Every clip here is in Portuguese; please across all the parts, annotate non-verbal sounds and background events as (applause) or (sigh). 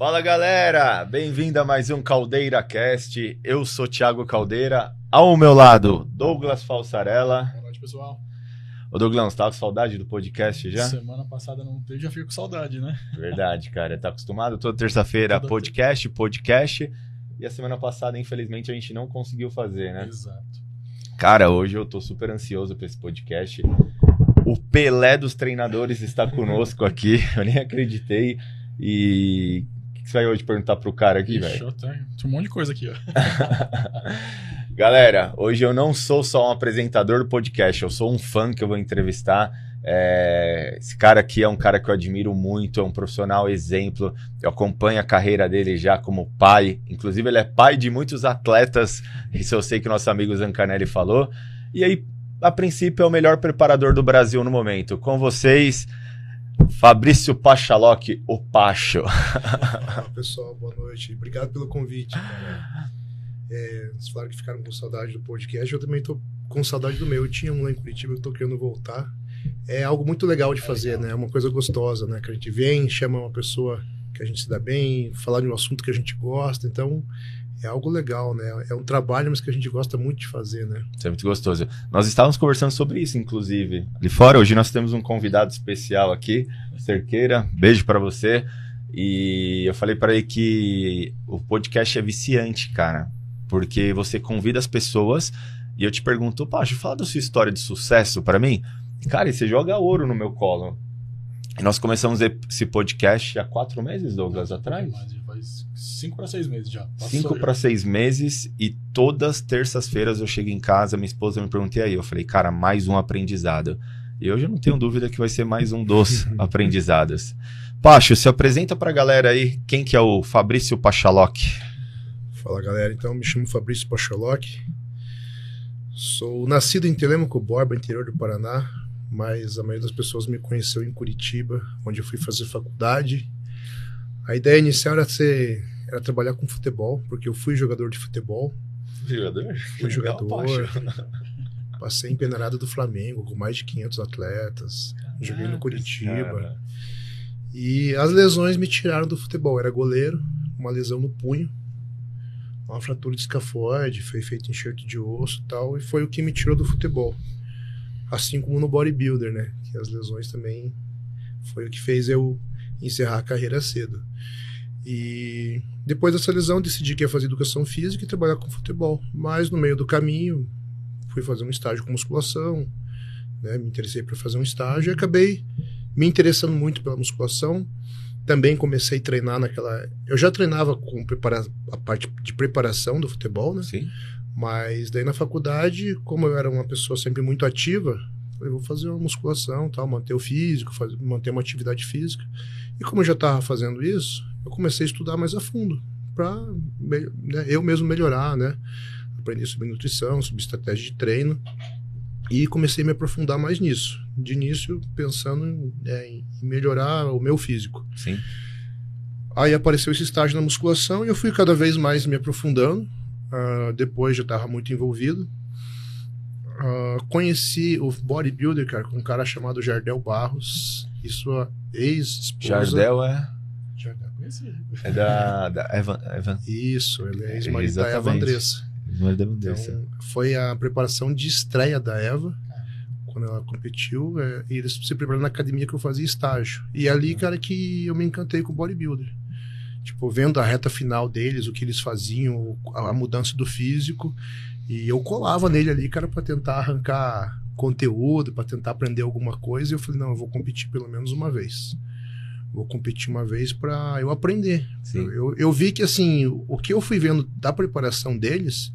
fala. Galera, bem-vindo a mais um Caldeira Cast. Eu sou Thiago Caldeira, ao meu lado, Douglas Falsarella. Boa noite, pessoal. Ô Douglas, tá com saudade do podcast já? Semana passada não teve, já fico com saudade, né? Verdade, cara. Tá acostumado? Toda (laughs) terça-feira, podcast, podcast. E a semana passada, infelizmente, a gente não conseguiu fazer, né? Exato. Cara, hoje eu tô super ansioso pra esse podcast. O Pelé dos treinadores está conosco aqui. (laughs) Eu nem acreditei. E que que você vai hoje perguntar pro cara aqui, velho? eu tenho, tem um monte de coisa aqui, ó. (laughs) Galera, hoje eu não sou só um apresentador do podcast, eu sou um fã que eu vou entrevistar. É, esse cara aqui é um cara que eu admiro muito, é um profissional exemplo. Eu acompanho a carreira dele já como pai. Inclusive, ele é pai de muitos atletas. Isso eu sei que nosso amigo Zancanelli falou. E aí, a princípio, é o melhor preparador do Brasil no momento. Com vocês, Fabrício Pachaloc, o Pacho. (laughs) Pessoal, boa noite. Obrigado pelo convite. Cara. É, vocês falaram que ficaram com saudade do podcast, eu também tô com saudade do meu. Eu tinha um lá em Curitiba, eu tô querendo voltar. É algo muito legal de fazer, né? É uma coisa gostosa, né? Que a gente vem, chama uma pessoa que a gente se dá bem, falar de um assunto que a gente gosta. Então, é algo legal, né? É um trabalho, mas que a gente gosta muito de fazer, né? Isso é muito gostoso. Nós estávamos conversando sobre isso, inclusive. Ali fora, hoje nós temos um convidado especial aqui, Cerqueira. Beijo pra você. E eu falei pra ele que o podcast é viciante, cara. Porque você convida as pessoas e eu te pergunto, Pacho, fala da sua história de sucesso pra mim. Cara, e você joga ouro no meu colo. E nós começamos esse podcast há quatro meses, Douglas, atrás? Mais, cinco para seis meses já. Passou Cinco para seis meses e todas terças-feiras eu chego em casa, minha esposa me perguntou e aí, eu falei, cara, mais um aprendizado. E hoje eu não tenho dúvida que vai ser mais um dos (laughs) aprendizados. Pacho, se apresenta pra galera aí, quem que é o Fabrício Pachaloc? Fala galera, então me chamo Fabrício Pachaloc. Sou nascido em Telemaco Borba, interior do Paraná, mas a maioria das pessoas me conheceu em Curitiba, onde eu fui fazer faculdade. A ideia inicial era ser era trabalhar com futebol, porque eu fui jogador de futebol, Jogador? fui jogador. Passei em peneirada do Flamengo com mais de 500 atletas, joguei no Curitiba. E as lesões me tiraram do futebol. Era goleiro, uma lesão no punho, uma fratura de escafoide, foi feito enxerto de osso e tal, e foi o que me tirou do futebol. Assim como no bodybuilder, né? Que as lesões também foi o que fez eu encerrar a carreira cedo. E depois dessa lesão, decidi que ia fazer educação física e trabalhar com futebol. Mas no meio do caminho, fui fazer um estágio com musculação, né? Me interessei por fazer um estágio e acabei me interessando muito pela musculação. Também comecei a treinar naquela. Eu já treinava com prepara... a parte de preparação do futebol, né? Sim. Mas daí na faculdade, como eu era uma pessoa sempre muito ativa, falei, vou fazer uma musculação, tal, manter o físico, fazer, manter uma atividade física. E como eu já estava fazendo isso, eu comecei a estudar mais a fundo para né, eu mesmo melhorar, né? Aprendi sobre nutrição, sobre estratégia de treino e comecei a me aprofundar mais nisso. De início, pensando em, é, em melhorar o meu físico. Sim. Aí apareceu esse estágio na musculação e eu fui cada vez mais me aprofundando. Uh, depois já estava muito envolvido. Uh, conheci o bodybuilder, cara, com um cara chamado Jardel Barros e sua ex-esposa. Jardel é, Jardel, conheci. é da, da Evan, Evan. Isso, ele é ex-marido da. Eva Andressa. Então, foi a preparação de estreia da Eva, quando ela competiu, é, e eles se prepararam na academia que eu fazia estágio. E ali, cara, que eu me encantei com o bodybuilder. Tipo, vendo a reta final deles, o que eles faziam, a, a mudança do físico. E eu colava nele ali, cara, para tentar arrancar conteúdo, para tentar aprender alguma coisa. E eu falei, não, eu vou competir pelo menos uma vez. Vou competir uma vez para eu aprender. Eu, eu, eu vi que, assim, o, que eu fui vendo da preparação deles,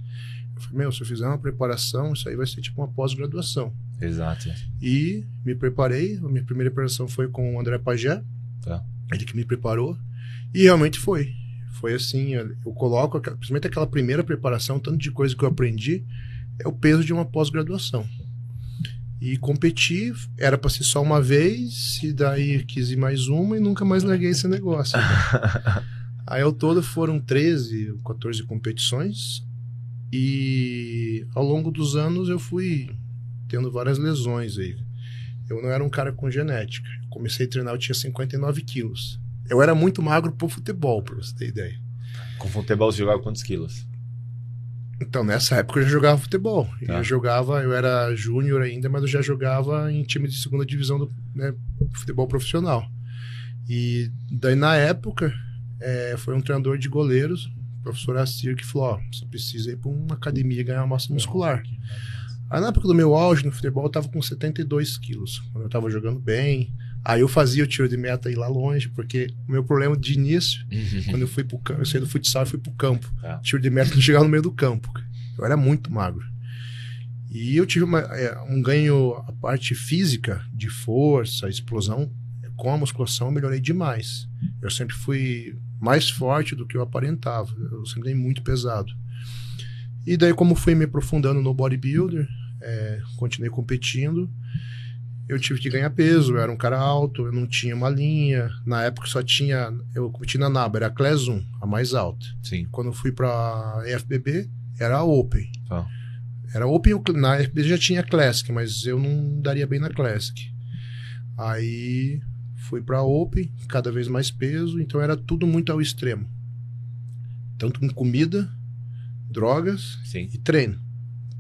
eu falei, meu, se eu fizer uma preparação, isso aí vai ser tipo uma pós-graduação. Exato. E me preparei. A minha primeira preparação foi com o André Pagé. Tá. Ele que me preparou. E realmente foi. Foi assim, eu eu coloco, principalmente aquela primeira preparação, tanto de coisa que eu aprendi, é o peso de uma pós-graduação. E competir era para ser só uma vez, e daí quis ir mais uma e nunca mais larguei esse negócio. (laughs) Aí ao todo foram 13, 14 competições. E ao longo dos anos eu fui tendo várias lesões aí. Eu não era um cara com genética. Comecei a treinar, eu tinha 59 quilos. Eu era muito magro pro futebol, pra você ter ideia. Com futebol você jogava quantos quilos? Então, nessa época eu já jogava futebol. Tá. Eu jogava, eu era júnior ainda, mas eu já jogava em time de segunda divisão do né, futebol profissional. E daí, na época, é, foi um treinador de goleiros, o professor Assir, que falou: Ó, você precisa ir pra uma academia e ganhar massa muscular. Aí, na época do meu auge no futebol, eu tava com 72 quilos, quando eu tava jogando bem. Aí eu fazia o tiro de meta ir lá longe, porque o meu problema de início quando eu fui pro campo, eu saí do futsal e fui pro campo. Tá. Tiro de meta não chegava no meio do campo. Eu era muito magro. E eu tive uma- é, um ganho, a parte física, de força, explosão, com a musculação eu melhorei demais. Eu sempre fui mais forte do que eu aparentava. Eu sempre dei muito pesado. E daí, como fui me aprofundando no bodybuilder, é, continuei competindo. Eu tive que ganhar peso, eu era um cara alto, eu não tinha uma linha. Na época só tinha. Eu competi na NABA, era a Class 1, a mais alta. Sim. Quando eu fui pra FBB, era a Open. Tá. Era Open, na FBB já tinha Classic, mas eu não daria bem na Classic. Aí fui pra Open, cada vez mais peso, então era tudo muito ao extremo. Tanto com comida, drogas Sim. e treino.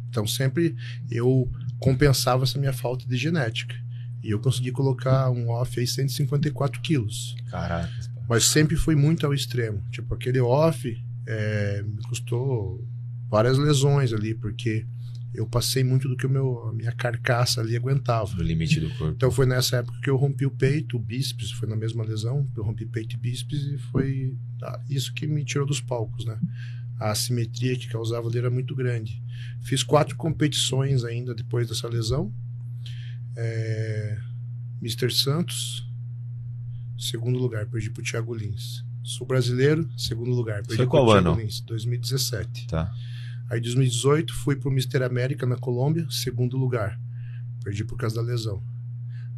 Então sempre eu compensava essa minha falta de genética. E eu consegui colocar um off aí 154 quilos. Caraca. Mas sempre foi muito ao extremo. Tipo, aquele off é, me custou várias lesões ali, porque eu passei muito do que o meu, a minha carcaça ali aguentava. No limite do corpo. Então foi nessa época que eu rompi o peito, o bíceps, foi na mesma lesão, eu rompi peito e bíceps e foi ah, isso que me tirou dos palcos, né? A assimetria que causava ali era muito grande. Fiz quatro competições ainda depois dessa lesão. É, Mr. Santos, segundo lugar, perdi pro Thiago Lins. Sou brasileiro, segundo lugar, perdi Foi pro qual Thiago ano? Lins, 2017. Tá. Aí em 2018 fui pro Mr. América na Colômbia, segundo lugar. Perdi por causa da lesão.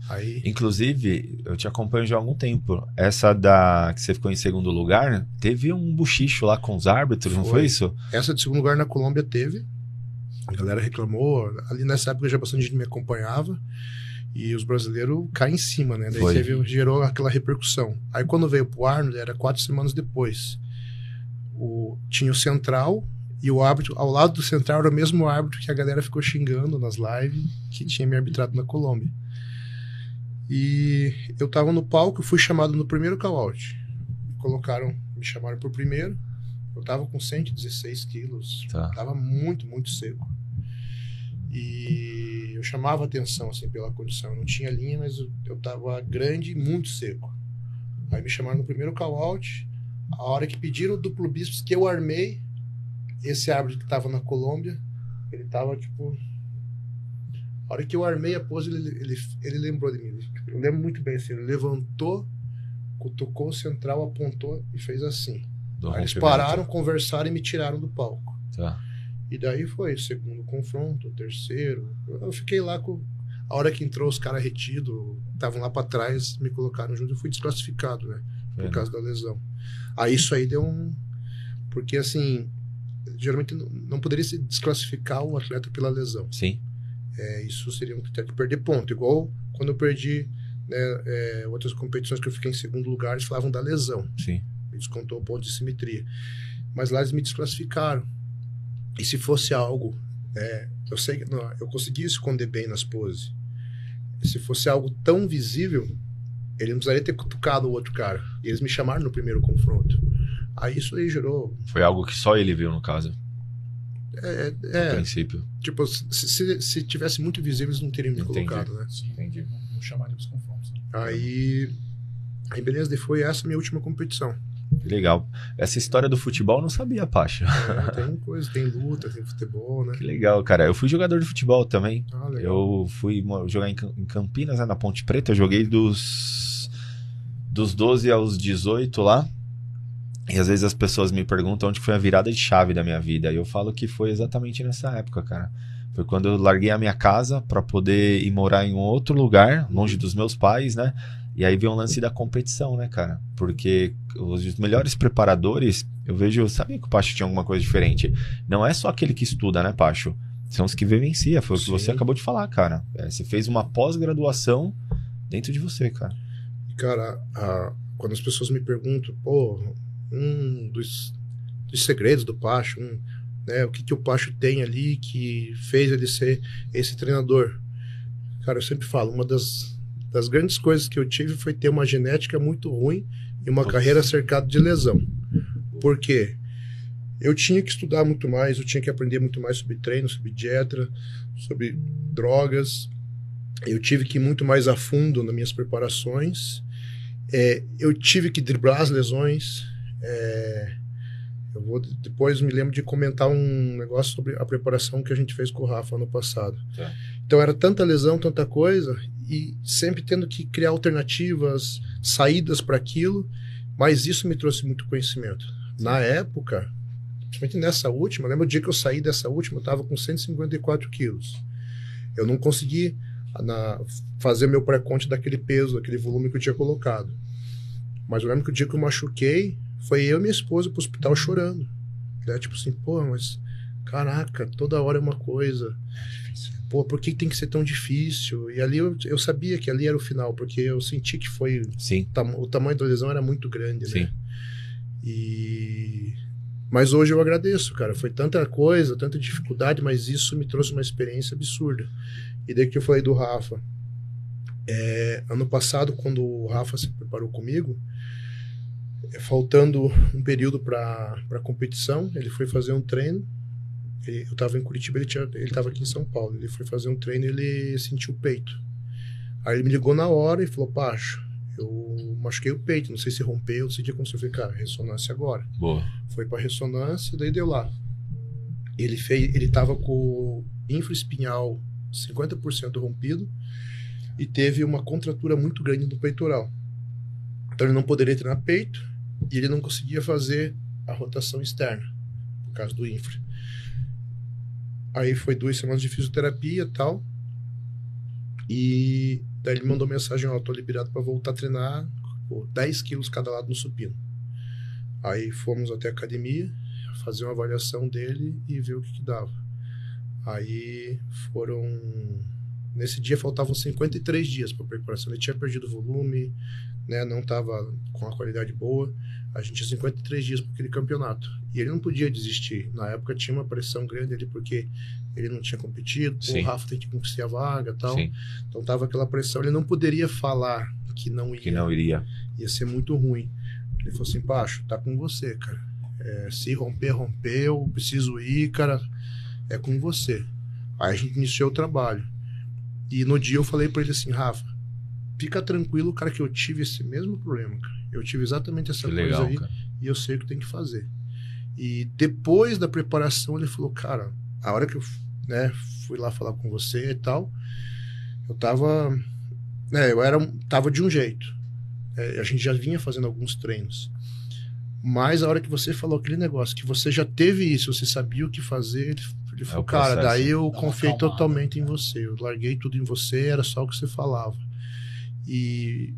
Aí Inclusive, eu te acompanho já há algum tempo. Essa da que você ficou em segundo lugar, teve um buchicho lá com os árbitros, não Foi. foi isso? Essa de segundo lugar na Colômbia teve. A galera reclamou. Ali nessa época já bastante gente me acompanhava. E os brasileiros caem em cima, né? Daí Foi. teve, gerou aquela repercussão. Aí quando veio pro Arnold, era quatro semanas depois. O, tinha o Central e o árbitro, ao lado do Central, era o mesmo árbitro que a galera ficou xingando nas lives, que tinha me arbitrado na Colômbia. E eu tava no palco, fui chamado no primeiro call-out. Colocaram, me chamaram pro primeiro. Eu tava com 116 quilos. Tá. Tava muito, muito seco. E eu chamava atenção, assim, pela condição. Eu não tinha linha, mas eu, eu tava grande e muito seco. Aí me chamaram no primeiro call-out. A hora que pediram o duplo bíceps que eu armei, esse árbitro que tava na Colômbia, ele tava, tipo... A hora que eu armei a pose, ele, ele, ele lembrou de mim. Eu lembro muito bem, assim, ele levantou, cutucou o central, apontou e fez assim. Do Aí eles pararam, conversaram e me tiraram do palco. Tá. E daí foi o segundo confronto, o terceiro. Eu fiquei lá com. A hora que entrou os caras retidos, estavam lá pra trás, me colocaram junto, eu fui desclassificado, né? Por Foi, causa da lesão. Aí isso aí deu um. Porque assim, geralmente não- não poderia se desclassificar o atleta pela lesão. Sim. É, isso seria um critério de perder ponto. Igual quando eu perdi né, é, outras competições que eu fiquei em segundo lugar, eles falavam da lesão Sim. me descontou o ponto de simetria. Mas lá eles me desclassificaram. E se fosse algo, é, eu sei que não, eu consegui esconder bem nas poses. Se fosse algo tão visível, ele não precisaria ter cutucado o outro cara. E eles me chamaram no primeiro confronto. Aí isso aí gerou. Foi algo que só ele viu, no caso, É, é, princípio. tipo, se, se, se tivesse muito visível, eles não teriam me Entendi. colocado, né? Sim, Entendi. Não, não chamaria dos confrontos. né? Aí. Aí beleza, daí foi essa minha última competição. Que legal. Essa história do futebol eu não sabia, Pacha. É, tem coisa, tem luta, tem futebol, né? Que legal, cara. Eu fui jogador de futebol também. Ah, legal. Eu fui jogar em Campinas, né, na Ponte Preta. Eu joguei dos, dos 12 aos 18 lá. E às vezes as pessoas me perguntam onde foi a virada de chave da minha vida. E eu falo que foi exatamente nessa época, cara. Foi quando eu larguei a minha casa pra poder ir morar em um outro lugar, longe dos meus pais, né? E aí veio um lance da competição, né, cara? Porque os melhores preparadores, eu vejo, sabia que o Pacho tinha alguma coisa diferente. Não é só aquele que estuda, né, Pacho? São os que vivencia, foi o que você acabou de falar, cara. É, você fez uma pós-graduação dentro de você, cara. Cara, a quando as pessoas me perguntam, pô, um dos, dos segredos do Pacho, um, né, o que, que o Pacho tem ali que fez ele ser esse treinador? Cara, eu sempre falo, uma das, das grandes coisas que eu tive foi ter uma genética muito ruim e uma carreira cercada de lesão. Por quê? Eu tinha que estudar muito mais, eu tinha que aprender muito mais sobre treino, sobre dieta, sobre drogas. Eu tive que ir muito mais a fundo nas minhas preparações. É, eu tive que driblar as lesões. É, eu vou depois me lembro de comentar um negócio sobre a preparação que a gente fez com o Rafa ano passado. Tá. Então era tanta lesão, tanta coisa e sempre tendo que criar alternativas, saídas para aquilo. Mas isso me trouxe muito conhecimento. Na época, principalmente nessa última, lembra o dia que eu saí dessa última, eu estava com 154 quilos. Eu não consegui na, fazer meu pré-conte daquele peso, daquele volume que eu tinha colocado. Mas eu lembro que o dia que eu machuquei, foi eu e minha esposa pro hospital chorando. Né? Tipo assim, pô, mas caraca, toda hora é uma coisa. Pô, por que tem que ser tão difícil? E ali eu, eu sabia que ali era o final, porque eu senti que foi. Sim. Tam, o tamanho da lesão era muito grande, Sim. né? E mas hoje eu agradeço, cara. Foi tanta coisa, tanta dificuldade, mas isso me trouxe uma experiência absurda. E daí que eu falei do Rafa. É, ano passado, quando o Rafa se preparou comigo, faltando um período para a competição, ele foi fazer um treino. Ele, eu estava em Curitiba, ele estava aqui em São Paulo. Ele foi fazer um treino e ele sentiu o peito. Aí ele me ligou na hora e falou: Pacho, eu machuquei o peito, não sei se rompeu, não sei o que aconteceu. Eu falei, cara, ressonância agora. Boa. Foi pra ressonância, daí deu lá. Ele fez, ele tava com o infraespinhal 50% rompido e teve uma contratura muito grande no peitoral. Então ele não poderia treinar peito e ele não conseguia fazer a rotação externa por causa do infra. Aí foi duas semanas de fisioterapia e tal. E Daí ele mandou mensagem, ó, oh, tô liberado para voltar a treinar, pô, 10 quilos cada lado no supino. Aí fomos até a academia, fazer uma avaliação dele e ver o que, que dava. Aí foram. Nesse dia faltavam 53 dias para preparação. Ele tinha perdido volume, né, não estava com a qualidade boa. A gente tinha 53 dias para aquele campeonato. E ele não podia desistir. Na época tinha uma pressão grande ali, porque ele não tinha competido, o Rafa tem que conquistar a vaga tal. Sim. Então tava aquela pressão, ele não poderia falar que não ia. Que não iria. Ia ser muito ruim. Ele falou assim, Pacho, tá com você, cara. É, se romper, rompeu, preciso ir, cara, é com você. Aí a gente iniciou o trabalho. E no dia eu falei para ele assim, Rafa, fica tranquilo, cara, que eu tive esse mesmo problema, cara. Eu tive exatamente essa que coisa legal, aí cara. e eu sei o que tem que fazer. E depois da preparação ele falou, cara, a hora que eu né, fui lá falar com você e tal, eu tava, né, eu era, tava de um jeito. É, a gente já vinha fazendo alguns treinos. Mas a hora que você falou aquele negócio, que você já teve isso, você sabia o que fazer, ele, ele é falou, cara, daí eu confiei totalmente em você. Eu larguei tudo em você, era só o que você falava. E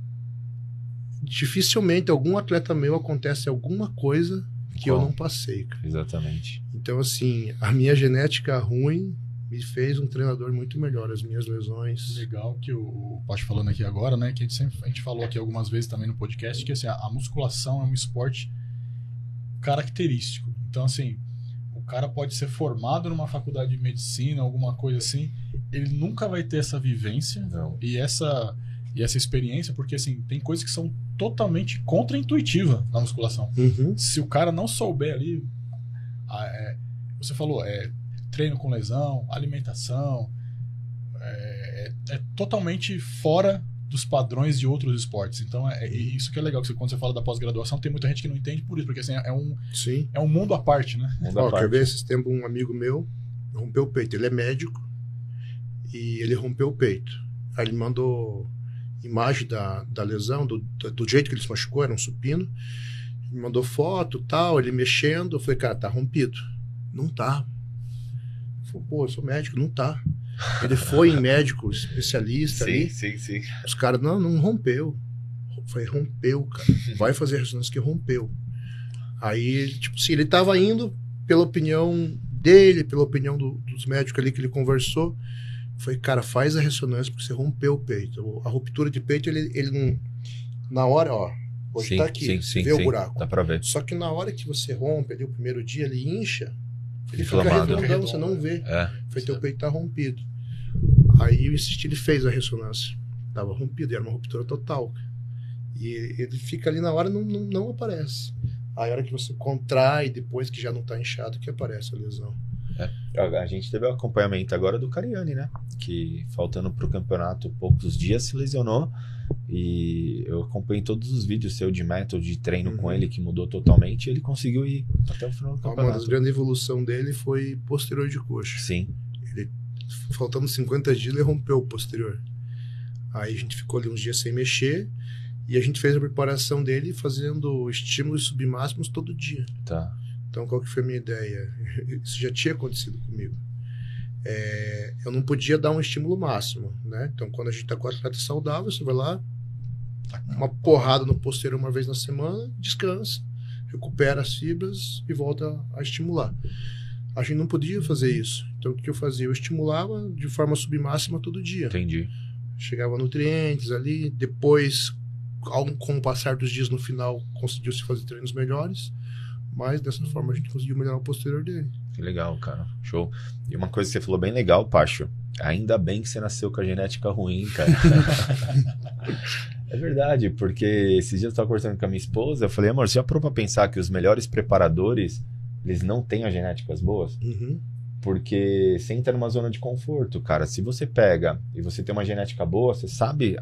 dificilmente algum atleta meu acontece alguma coisa que eu não passei. Cara. Exatamente. Então, assim, a minha genética ruim me fez um treinador muito melhor, as minhas lesões. Legal que o Pacho falando aqui agora, né? Que a gente, sempre, a gente falou aqui algumas vezes também no podcast, que assim, a, a musculação é um esporte característico. Então, assim, o cara pode ser formado numa faculdade de medicina, alguma coisa assim, ele nunca vai ter essa vivência Não. e essa e essa experiência, porque assim, tem coisas que são totalmente contra-intuitiva na musculação. Uhum. Se o cara não souber ali, é, você falou, é treino com lesão, alimentação, é, é, é totalmente fora dos padrões de outros esportes. Então é, é isso que é legal, que quando você fala da pós-graduação, tem muita gente que não entende por isso, porque assim, é um, Sim. é um mundo à parte, né? Mundo Ó, parte. Quer ver? Esses tempos um amigo meu rompeu o peito. Ele é médico e ele rompeu o peito. Aí ele mandou imagem da, da lesão, do, do jeito que ele se machucou, era um supino. Me mandou foto tal, ele mexendo. Eu falei, cara, tá rompido. Não tá. Falou, pô, eu sou médico, não tá. Ele foi em médico especialista sim, ali. Sim, sim, Os caras, não, não rompeu. Foi, rompeu, cara. Vai fazer ressonância que rompeu. Aí, tipo assim, ele tava indo pela opinião dele, pela opinião do, dos médicos ali que ele conversou. Foi, cara, faz a ressonância porque você rompeu o peito. A ruptura de peito, ele, ele não. Na hora, ó, Hoje sim, tá aqui, sim, sim, vê o buraco. Dá pra ver. Só que na hora que você rompe ali o primeiro dia, ele incha, ele Inflamado. fica redondão, você não vê. É, Foi teu peito tá rompido. Aí eu insisti, ele fez a ressonância. Tava rompido, era uma ruptura total. E ele, fica ali na hora e não, não, não aparece. Aí a hora que você contrai, depois que já não tá inchado, que aparece a lesão. A gente teve o acompanhamento agora do Cariani, né? Que faltando pro campeonato poucos dias se lesionou. E eu acompanhei todos os vídeos seu de método de treino com Uhum. ele, que mudou totalmente. E ele conseguiu ir até o final do Uma das campeonato. grandes evoluções dele foi posterior de coxa. Sim, Faltando 50 dias, ele rompeu o posterior. Aí a gente ficou ali uns dias sem mexer. E a gente fez a preparação dele fazendo estímulos submáximos todo dia. tá. Então, qual que foi a minha ideia? (laughs) Isso já tinha acontecido comigo. É, eu não podia dar um estímulo máximo, né? Então, quando a gente está com o atleta saudável, você vai lá, uma porrada no posterior uma vez na semana, descansa, recupera as fibras e volta a estimular. A gente não podia fazer isso. Então, o que eu fazia? Eu estimulava de forma submáxima todo dia Entendi. chegava nutrientes ali. Depois, ao- com o passar dos dias no final, conseguiu-se fazer treinos melhores. Mas dessa forma a gente conseguiu melhorar o posterior dele. Que legal, cara. Show. E uma coisa que você falou bem legal, Pacho. Ainda bem que você nasceu com a genética ruim, cara. (laughs) é verdade, porque esses dias eu tava conversando com a minha esposa, eu falei, amor, você já parou pra pensar que os melhores preparadores, eles não têm as genéticas boas? Uhum. Porque você entra numa zona de conforto, cara. Se você pega e você tem uma genética boa, você sabe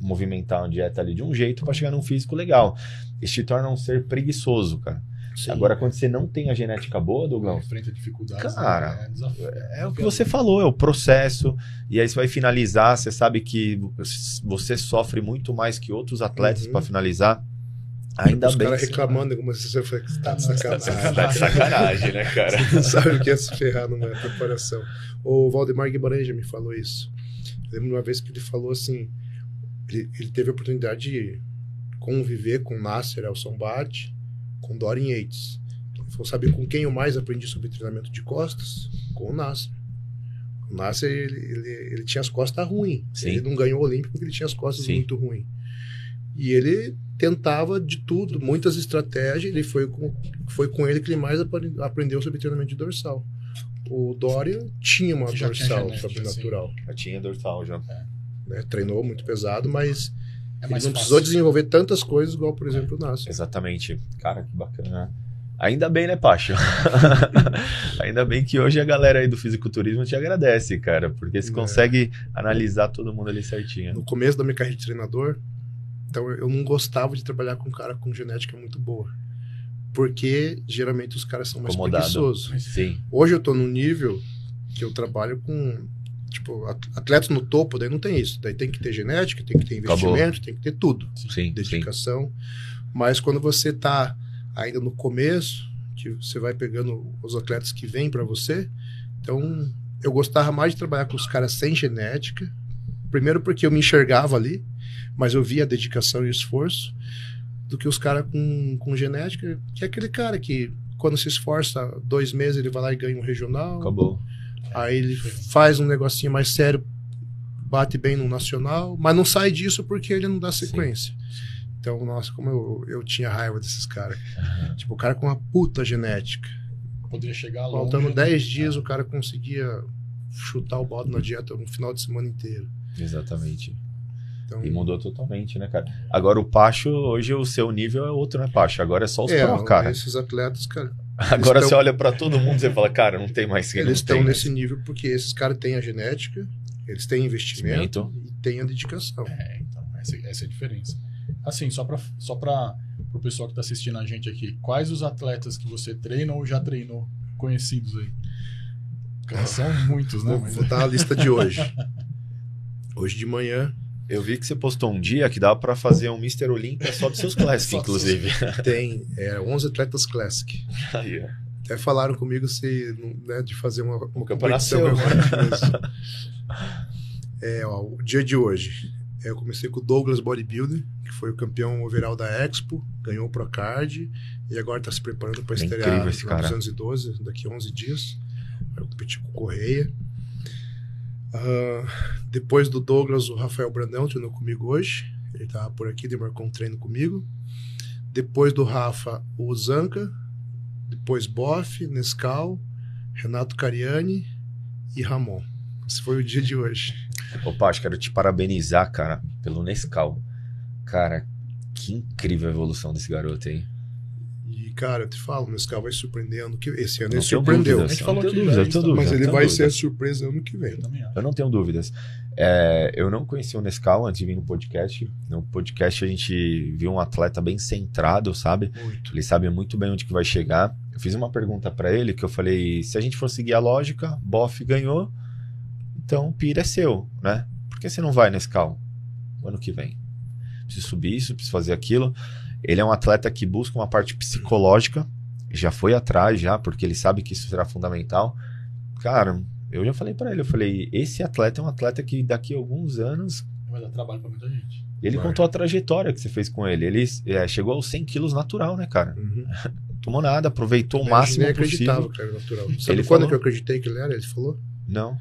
movimentar uma dieta ali de um jeito pra chegar num físico legal. Isso te torna um ser preguiçoso, cara. Sim. Agora, quando você não tem a genética boa, Douglas, Enfrenta dificuldades. Cara, né? é desafio. é o que você falou, é o processo. E aí você vai finalizar, você sabe que você sofre muito mais que outros atletas Uhum. pra finalizar. Ainda Os bem. caras que- reclamando alguma coisa, você que tá de sacanagem. Tá de sacanagem, né, cara? (laughs) Você não sabe o que é se ferrar numa preparação. O Valdemar Guimarães já me falou isso. Eu lembro uma vez que ele falou assim: ele, ele teve a oportunidade de conviver com Nasser Elson Bart, com Dorian Yates. Ele falou: sabe com quem eu mais aprendi sobre treinamento de costas? Com o Nasser. O Nasser, ele, ele, ele tinha as costas ruins. Ele não ganhou o Olímpico porque ele tinha as costas Sim. muito ruins. E ele tentava de tudo, muitas estratégias. Ele foi com, foi com ele que ele mais apre- aprendeu sobre treinamento de dorsal. O Dorian tinha uma já tinha dorsal genética, sobrenatural. Já tinha dorsal já. né? Treinou muito pesado, mas É ele não fácil. precisou desenvolver tantas coisas igual, por exemplo, o Nasser. Exatamente. Cara, que bacana. Ainda bem, né, Pacho? (laughs) Ainda bem que hoje a galera aí do fisiculturismo te agradece, cara, porque você É. consegue analisar todo mundo ali certinho. No começo da minha carreira de treinador, então eu não gostava de trabalhar com um cara com genética muito boa. Porque geralmente os caras são mais Acomodado. preguiçosos. Sim, Hoje eu tô num nível que eu trabalho com tipo at- atletas no topo, daí não tem isso. Daí tem que ter genética, tem que ter Acabou. investimento, tem que ter tudo. sim, sim. dedicação. Mas quando você tá ainda no começo, que você vai pegando os atletas que vêm para você, então eu gostava mais de trabalhar com os caras sem genética. Primeiro porque eu me enxergava ali, mas eu via a dedicação e o esforço, do que os caras com, com genética, que é aquele cara que quando se esforça dois meses ele vai lá e ganha um regional, Acabou. Aí ele faz um negocinho mais sério, bate bem no nacional, mas não sai disso porque ele não dá sequência. Então, nossa, como eu, eu tinha raiva desses caras. Tipo, o cara com uma puta genética. Poderia chegar longe. Faltando né? 10 dias, o cara conseguia chutar o balde na dieta no final de semana inteiro. Exatamente. Então, E mudou totalmente, né, cara? Agora o Pacho, hoje o seu nível é outro, né, Pacho? Agora é só os é, pró, cara. esses atletas, cara, Agora estão- você olha pra todo mundo e fala, cara, não tem mais quem eles estão tem. nesse nível porque esses caras têm a genética, eles têm investimento Investimento. e têm a dedicação. É, então, essa, essa é a diferença. Assim, só para só pra, o pessoal que está assistindo a gente aqui, quais os atletas que você treina ou já treinou conhecidos aí? Porque São muitos, né? Vou, Mas- vou dar a lista de hoje. (laughs) Hoje de manhã Eu vi que você postou um dia que dava pra fazer um Mr. Olímpia só dos seus (laughs) Classic, inclusive. (laughs) tem é, 11 atletas Classic. Aí, ó. Até falaram comigo se, né, de fazer uma, uma competição. Isso. (laughs) É, ó, o dia de hoje. Eu comecei com o Douglas Bodybuilder, que foi o campeão overall da Expo, ganhou o Procard e agora está se preparando para É estrear incrível esse na cara. 212, daqui a 11 dias. Vai competir com o Correia. Ah, depois do Douglas, o Rafael Brandão treinou comigo hoje. Ele estava por aqui, demarcou um treino comigo. Depois do Rafa, o Zanca. Depois Boff, Nescau, Renato Cariani e Ramon. Esse foi o dia de hoje. Ô, Pacho, quero te parabenizar, cara, pelo Nescau. Cara, que incrível a evolução desse garoto aí. E, cara, eu te falo, o Nescau vai surpreendendo. Que esse ano Não ele surpreendeu. dúvidas, A gente falou não tenho aqui dúvidas, tenho então, Mas dúvidas, ele vai ser a dúvidas. surpresa ano que vem. Eu. Eu não tenho dúvidas. É, eu não conheci o Nescau antes de vir no podcast. No podcast a gente viu um atleta bem centrado, sabe? Muito. Ele sabe muito bem onde que vai chegar. Eu fiz uma pergunta pra ele que eu falei: se a gente for seguir a lógica, Boff ganhou, então o Pira é seu, né? Por que você não vai Nescau? Ano que vem. Preciso subir isso, preciso fazer aquilo. Ele é um atleta que busca uma parte psicológica, já foi atrás já, porque ele sabe que isso será fundamental. Cara, eu já falei pra ele, eu falei, esse atleta é um atleta que daqui a alguns anos Vai dar trabalho pra muita gente. ele Vai. contou a trajetória que você fez com ele. Ele é, chegou aos 100 quilos natural, né, cara? Uhum. (laughs) Tomou nada, aproveitou o Eu máximo nem acreditava possível. que era natural. Sabe Ele quando falou? que eu acreditei que ele era? Ele falou. Não.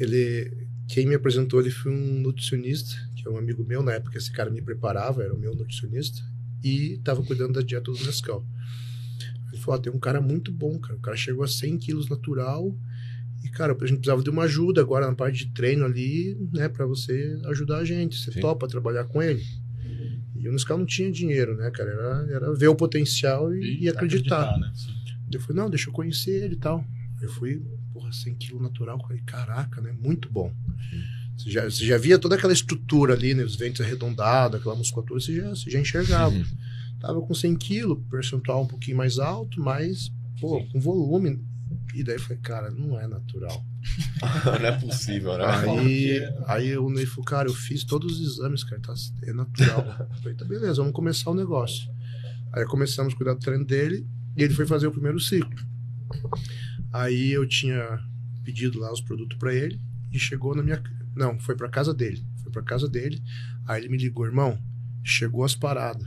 Ele, quem me apresentou ele foi um nutricionista, que é um amigo meu na época. Esse cara me preparava, era o meu nutricionista e estava cuidando da dieta do Nescau. Ele falou: ah, tem um cara muito bom, cara. O cara chegou a 100 quilos natural e cara, a gente precisava de uma ajuda agora na parte de treino ali, né, para você ajudar a gente. Você Sim. topa trabalhar com ele? E o Nescau não tinha dinheiro, né, cara? Era, era ver o potencial e, e acreditar. né? Sim. Eu falei, não, deixa eu conhecer ele e tal. Eu fui, porra, 100 quilos natural. Falei, caraca, né? Muito bom. Você já, você já via toda aquela estrutura ali, né? Os ventos arredondados, aquela musculatura, você já, você já enxergava. Uhum. Tava com 100 quilos, percentual um pouquinho mais alto, mas, pô, com volume. E daí eu falei, cara, não é natural. (laughs) não é possível, né? Aí, aí o Ney falou, cara, eu fiz todos os exames, cara, tá, é natural. Eu falei, tá beleza, vamos começar o negócio. Aí começamos a cuidar do treino dele e ele foi fazer o primeiro ciclo. Aí eu tinha pedido lá os produtos pra ele e chegou na minha. Não, foi pra casa dele. Foi pra casa dele. Aí ele me ligou, irmão, chegou as paradas.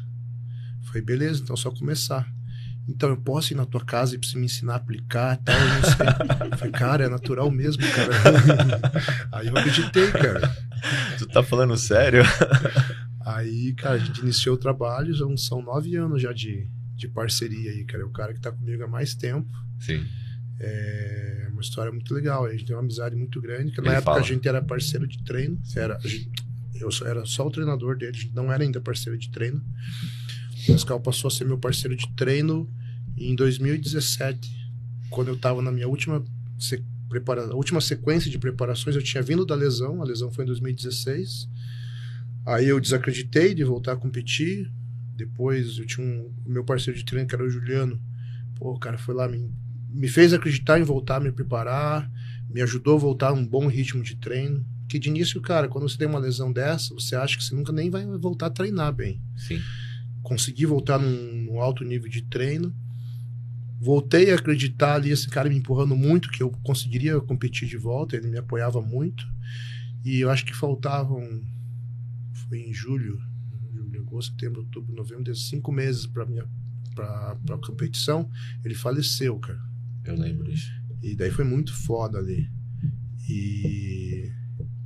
Falei, beleza, então é só começar. Então eu posso ir na tua casa e você me ensinar a aplicar e tal, eu não sei. Eu (laughs) Falei, cara, é natural mesmo, cara. (laughs) Aí eu acreditei, cara. Tu tá falando sério? (laughs) Aí, cara, a gente iniciou o trabalho, já são nove anos já de, de parceria aí, cara. É o cara que tá comigo há mais tempo. Sim. É uma história muito legal. A gente tem uma amizade muito grande. Que na Ele época fala. a gente era parceiro de treino. Era, gente- eu só- era só o treinador dele, a gente não era ainda parceiro de treino. O Pascal passou a ser meu parceiro de treino em 2017, quando eu estava na minha última, se- prepara, última sequência de preparações. Eu tinha vindo da lesão, a lesão foi em 2016. Aí eu desacreditei de voltar a competir. Depois eu tinha um o meu parceiro de treino, que era o Juliano. Pô, o cara foi lá, me, me fez acreditar em voltar a me preparar, me ajudou a voltar a um bom ritmo de treino. Que de início, cara, quando você tem uma lesão dessa, você acha que você nunca nem vai voltar a treinar bem. Sim. Consegui voltar num, num alto nível de treino. Voltei a acreditar ali, esse cara me empurrando muito, que eu conseguiria competir de volta, ele me apoiava muito. E eu acho que faltavam. Foi em julho, julho, agosto, setembro, outubro, novembro, cinco meses para minha pra, pra competição. Ele faleceu, cara. Eu lembro disso. E daí foi muito foda ali. E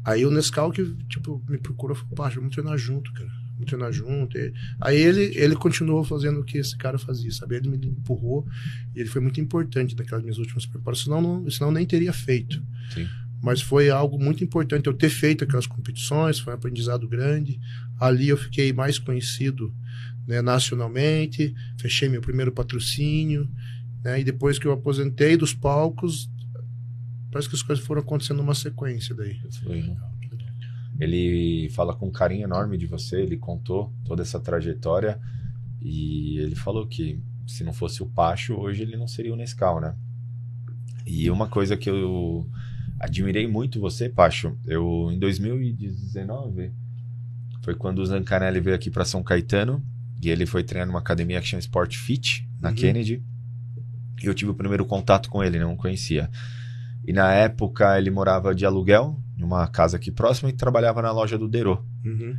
aí o Nescau que, tipo, me procurou, falou, pá, vamos treinar junto, cara. Vamos treinar junto. E- aí ele, ele continuou fazendo o que esse cara fazia, sabe? Ele me empurrou e ele foi muito importante naquelas minhas últimas preparações, senão, não, senão nem teria feito. Sim. Mas foi algo muito importante eu ter feito aquelas competições, foi um aprendizado grande. Ali eu fiquei mais conhecido né, nacionalmente, fechei meu primeiro patrocínio, né, e depois que eu aposentei dos palcos, parece que as coisas foram acontecendo numa sequência daí. Foi. Ele fala com um carinho enorme de você, ele contou toda essa trajetória e ele falou que se não fosse o Pacho, hoje ele não seria o Nescau, né? E uma coisa que eu admirei muito você, Pacho, eu em 2019 foi quando o Zancanelli veio aqui para São Caetano e ele foi treinar numa academia que chama Sport Fit, na Uhum. Kennedy. Eu tive o primeiro contato com ele, não o conhecia. E na época ele morava de aluguel, em uma casa aqui próxima, e trabalhava na loja do Derô. Uhum.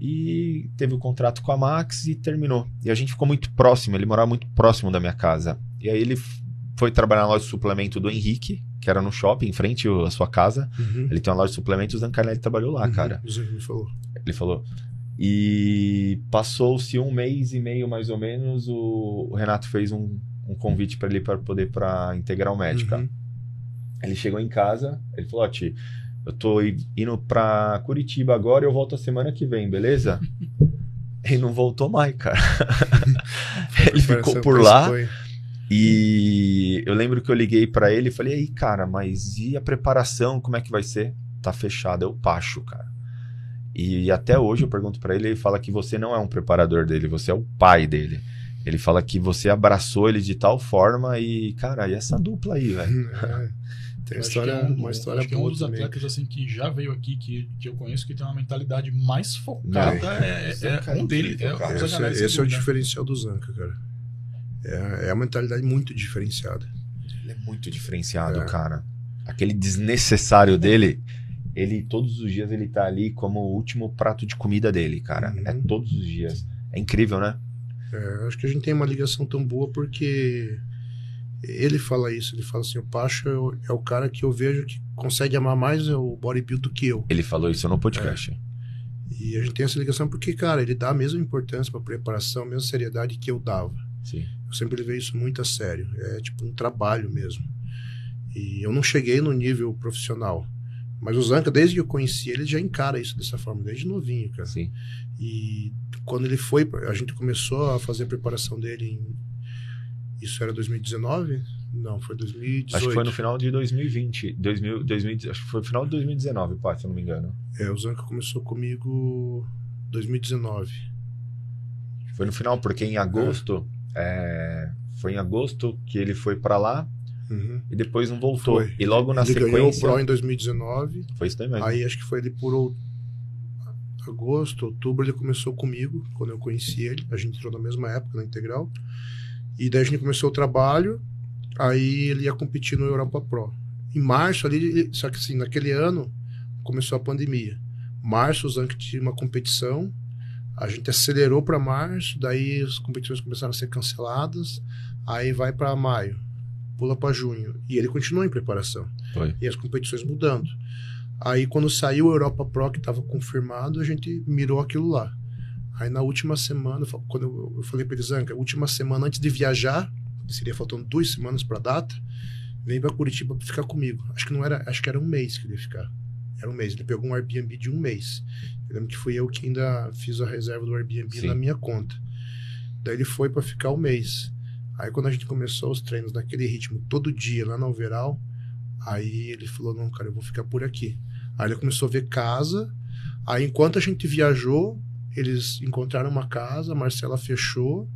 E teve o contrato com a Max e terminou. E a gente ficou muito próximo, ele morava muito próximo da minha casa. E aí ele foi trabalhar na loja de suplemento do Henrique, que era no shopping, em frente à sua casa. Uhum. Ele tem uma loja de suplementos, o Zancanelli trabalhou lá, Uhum. cara. Me falou. Ele falou. E passou-se um mês e meio mais ou menos, o, o Renato fez um, um convite para ele para poder para integral médica. Uhum. Ele chegou em casa, ele falou: Ti, eu tô indo pra Curitiba agora e eu volto a semana que vem, beleza? (laughs) e não voltou mais, cara. (laughs) ele ficou por lá e eu lembro que eu liguei pra ele e falei: aí, cara, mas e a preparação? Como é que vai ser? Tá fechado, é o Pacho, cara. E até hoje eu pergunto pra ele, ele fala que você não é um preparador dele, você é o pai dele. Ele fala que você abraçou ele de tal forma e, cara, e essa dupla aí, velho? (laughs) É, tem acho história, que é um- uma história acho que é um boa dos também. atletas assim que já veio aqui que, que eu conheço que tem uma mentalidade mais focada. É, é- é um um É, cara. o Esse, é- esse é o diferencial do Zanca, cara. É, é uma mentalidade muito diferenciada. Ele é muito diferenciado, É. cara. Aquele desnecessário dele, ele todos os dias ele tá ali como o último prato de comida dele, cara. Uhum. É todos os dias. É incrível, né? É, acho que a gente tem uma ligação tão boa porque ele fala isso. Ele fala assim: o Pacho é o, é o cara que eu vejo que consegue amar mais o bodybuild do que eu. Ele falou isso no podcast. E a gente tem essa ligação porque, cara, ele dá a mesma importância pra preparação, a mesma seriedade que eu dava. Sim. Eu sempre levei isso muito a sério. É tipo um trabalho mesmo. E eu não cheguei no nível profissional. Mas o Zanca, desde que eu conheci ele, já encara isso dessa forma, desde novinho, cara. Sim. E quando ele foi, a gente começou a fazer a preparação dele em. Isso era 2019? Não, foi 2018. Acho que foi no final de 2020. 2000, 2000, acho que foi no final de 2019, pá, se eu não me engano. É, o Zanca começou comigo 2019. Foi no final, porque em agosto. é, foi em agosto que ele foi pra lá Uhum. e depois não voltou. Foi. E logo na ele ganhou o sequência. Pro em 2019. Foi isso mesmo. Aí acho que foi ele por agosto, outubro, ele começou comigo, quando eu conheci ele. A gente entrou na mesma época na integral. E daí a gente começou o trabalho. Aí ele ia competir no Europa Pro. Em março ali, só que assim, naquele ano começou a pandemia. Março, o Zank tinha uma competição. A gente acelerou para março, daí as competições começaram a ser canceladas. Aí vai para maio, pula para junho. E ele continuou em preparação. Foi. E as competições mudando. Aí quando saiu o Europa Pro, que estava confirmado, a gente mirou aquilo lá. Aí na última semana, quando eu, falei para ele, Zanca, última semana antes de viajar, que seria faltando duas semanas para a data, vem para Curitiba para ficar comigo. Acho que não era, acho que era um mês que ele ia ficar. Era um mês. Ele pegou um Airbnb de um mês. Eu lembro que fui eu que ainda fiz a reserva do Airbnb Sim. na minha conta. Daí ele foi para ficar um mês. Aí quando a gente começou os treinos naquele ritmo, todo dia lá na Overall, aí ele falou: Não, cara, eu vou ficar por aqui. Aí ele começou a ver casa. Aí enquanto a gente viajou, eles encontraram uma casa, a Marcela fechou.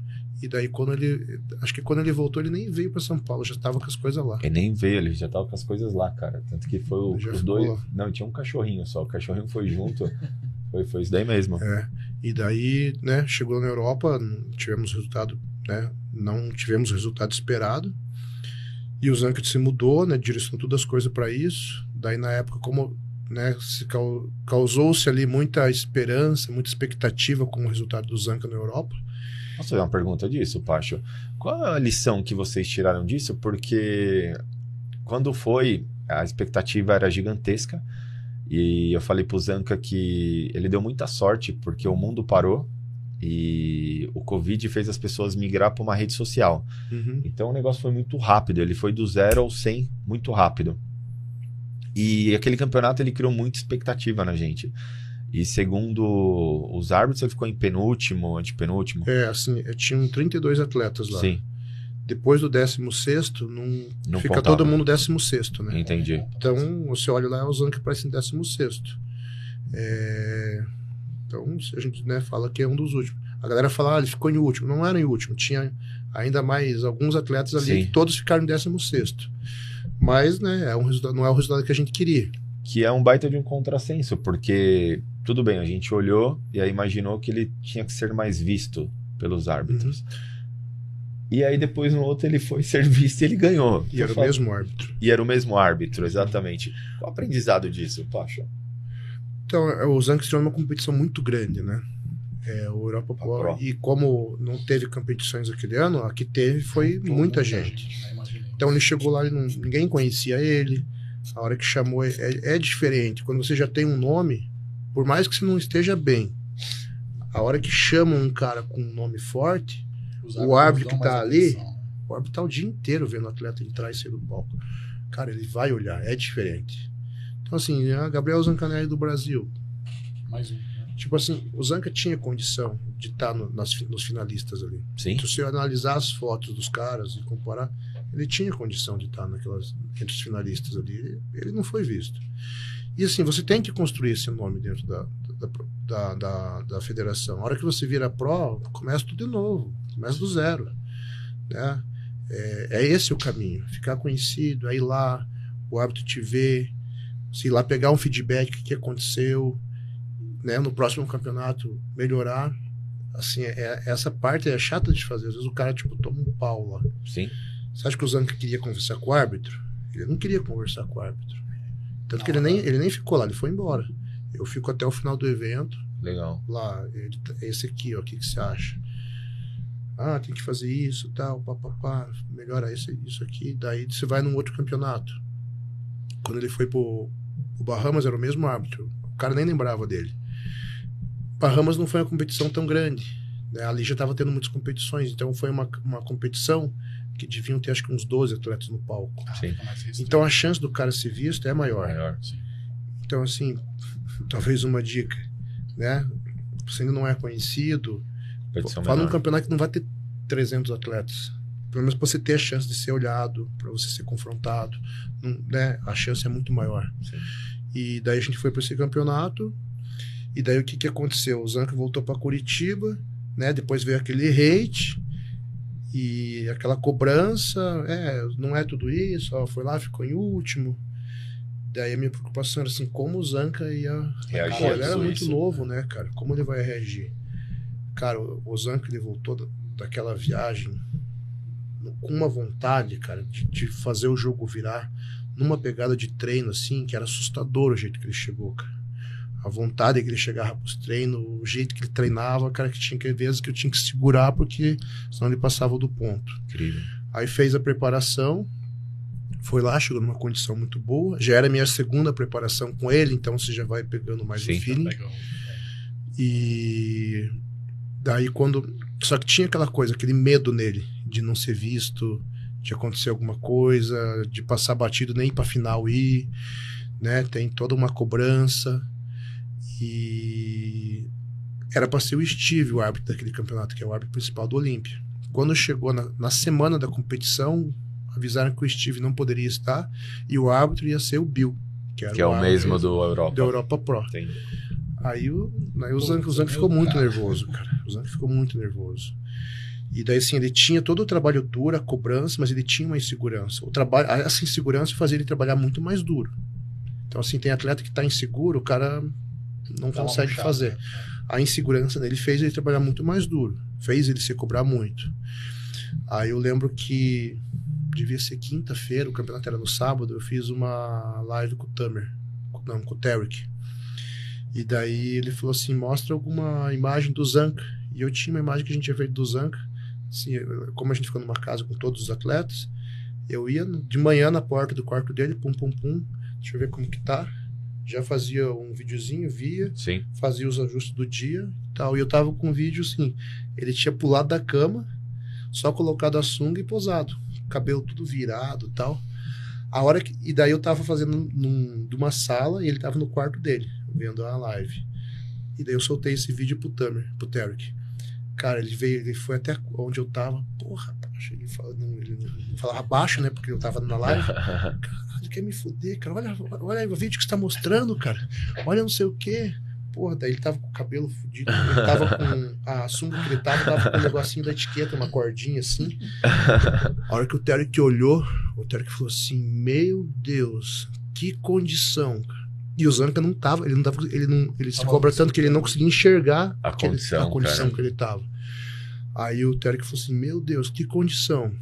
E daí quando ele. Acho que quando ele voltou, ele nem veio para São Paulo, já estava com as coisas lá. Ele nem veio, ele já tava com as coisas lá, cara. Tanto que foi o- os dois. lá. Não, tinha um cachorrinho só. O cachorrinho foi junto. (laughs) foi, foi isso daí mesmo. É. E daí, né, chegou na Europa, tivemos resultado, né? Não tivemos o resultado esperado. E o Zanket se mudou, né? Direcionou todas as coisas para isso. Daí, na época, como né, se cau- causou-se ali muita esperança, muita expectativa com o resultado do Zanca na Europa. Posso fazer uma pergunta disso, Pacho? Qual é a lição que vocês tiraram disso? Porque quando foi, a expectativa era gigantesca. E eu falei pro Zanca que ele deu muita sorte, porque o mundo parou e o Covid fez as pessoas migrar para uma rede social. Uhum. Então o negócio foi muito rápido, ele foi do zero ao 100 muito rápido. E aquele campeonato ele criou muita expectativa na gente. E segundo os árbitros, ele ficou em penúltimo, antepenúltimo. É, assim, eh, tinham 32 atletas lá. Sim, Depois do 16, não, Não fica contava. todo mundo 16, né? entendi. Então, você olha lá, o Zanca aparece em 16. É... Então, a gente né, fala que é um dos últimos. A galera fala, ah, ele ficou em último. Não era em último, tinha ainda mais alguns atletas ali que todos ficaram em 16. Mas, né, é um resultado, não é o resultado que a gente queria. Que é um baita de um contrassenso, porque tudo bem, a gente olhou e aí imaginou que ele tinha que ser mais visto pelos árbitros. E aí depois no outro ele foi (laughs) ser visto e ele ganhou. E era Eu o falo- mesmo árbitro. E era o mesmo árbitro, exatamente. Qual o aprendizado disso, Pacho? Então, é, o Zanca estreou numa competição muito grande, né? É, o Europa Pro. E como não teve competições aquele ano, a que teve foi muita gente. né, imaginei. Então ele chegou lá e não- ninguém conhecia ele. A hora que chamou é, é- é diferente. Quando você já tem um nome, por mais que você não esteja bem, A hora que chamam um cara com um nome forte, O árbitro que tá ali- atenção, o árbitro tá o dia inteiro vendo o atleta entrar e sair do palco. Cara, ele vai olhar, é diferente. Então, assim, a Gabriel Zancanelli do Brasil. Mais um. né? Tipo assim, o Zanca tinha condição de estar no- nas nos finalistas ali. Sim. Se você analisar as fotos dos caras e comparar, ele tinha condição de estar naquelas, entre os finalistas ali. Ele, ele não foi visto. E assim, você tem que construir esse nome dentro da, da, da, da, da federação. A hora que você vira pró, começa tudo de novo. Começa do zero. Né? É, é esse o caminho. Ficar conhecido, é ir lá, o árbitro te ver, se lá pegar um feedback, que, aconteceu, né? no próximo campeonato melhorar. Assim, é, essa parte é chata de fazer. Às vezes o cara, tipo, toma um pau lá. Sim. Você acha que o Zanca queria conversar com o árbitro? Ele não queria conversar com o árbitro. Tanto Não, que ele nem, ele nem ficou lá, ele foi embora. Eu fico até o final do evento, Legal. lá, ele, esse aqui, ó, o que, que você acha? Ah, tem que fazer isso, tal, papapá, melhora isso, isso aqui. Daí você vai num outro campeonato. Quando ele foi pro o Bahamas, era o mesmo árbitro. O cara nem lembrava dele. Bahamas não foi uma competição tão grande. Né? Ali já estava tendo muitas competições, então foi uma, uma competição que deviam ter acho que uns 12 atletas no palco. Ah. Então a chance do cara ser visto é maior. Maior. Sim. Então, assim, talvez uma dica, né? Você ainda não é conhecido, fala num menor. campeonato que não vai ter 300 atletas. Pelo menos pra você ter a chance de ser olhado, para você ser confrontado, não- né? A chance é muito maior. Sim. E daí a gente foi para esse campeonato. E daí o que que aconteceu? O Zanca voltou para Curitiba, né? Depois veio aquele hate e aquela cobrança, é, não é tudo isso, ó, foi lá, ficou em último. Daí a minha preocupação era assim, como o Zanca ia Reagir Pô, a ele era muito isso. novo, né, cara? Como ele vai reagir? Cara, o Zanca, ele voltou da- daquela viagem com uma vontade, cara, de, de fazer o jogo virar numa pegada de treino, assim, que era assustador o jeito que ele chegou, cara. A vontade que ele chegava pros treinos, o jeito que ele treinava, cara, que tinha que vezes que eu tinha que segurar, porque senão ele passava do ponto. Incrível. Aí fez a preparação, foi lá, chegou numa condição muito boa. Já era minha segunda preparação com ele, então você já vai pegando mais Sim. o feeling. Legal. E daí quando. Só que tinha aquela coisa, aquele medo nele de não ser visto, de acontecer alguma coisa, de passar batido nem pra final ir, né? Tem toda uma cobrança. E era pra ser o Steve, o árbitro daquele campeonato, que é o árbitro principal do Olímpia. Quando chegou na, na semana da competição, avisaram que o Steve não poderia estar e o árbitro ia ser o Bill, que, era Que é o árbitro mesmo do Europa. da Europa Pro. Entendi. Aí o, aí o Zanca, o Zanca meu ficou muito cara. nervoso, cara. O Zanca ficou muito nervoso. E daí, assim, ele tinha todo o trabalho duro, a cobrança, mas ele tinha uma insegurança. O trabalho, essa insegurança fazia ele trabalhar muito mais duro. Então, assim, tem atleta que tá inseguro, o cara não Dá consegue murchada, fazer. né? A insegurança dele fez ele trabalhar muito mais duro. Fez ele se cobrar muito. Aí eu lembro que devia ser quinta-feira, o campeonato era no sábado, eu fiz uma live com o Tamer. Não, com o Tarek. E daí ele falou assim: mostra alguma imagem do Zanca. E eu tinha uma imagem que a gente tinha feito do Zanca. Assim, como a gente ficou numa casa com todos os atletas, eu ia de manhã na porta do quarto dele, pum, pum, pum. Deixa eu ver como que tá. Já fazia um videozinho, via Sim. fazia os ajustes do dia e tal. E eu tava com um vídeo assim, ele tinha pulado da cama, só colocado a sunga e posado, cabelo tudo virado e tal. A hora que, e daí eu tava fazendo num, de uma sala e ele tava no quarto dele, vendo a live. E daí eu soltei esse vídeo pro Tamer, pro Tarek. Cara, ele veio, ele foi até onde eu tava. Porra, cheguei falando, ele não falava baixo, né? Porque eu tava na live. (laughs) Quer me foder, cara. Olha, olha aí o vídeo que você tá mostrando, cara. Olha não sei o quê. Porra, daí ele tava com o cabelo fudido. Ele tava com a sunga que ele tava, tava com um negocinho da etiqueta, uma cordinha assim. A hora que o Tarek olhou, o Tarek falou assim: Meu Deus, que condição, cara. E o Zanca não tava, ele não tava, ele não, ele se cobra tanto que ele não conseguia enxergar A aquele- condição, a condição cara. que ele tava. Aí o Tarek falou assim: Meu Deus, que condição.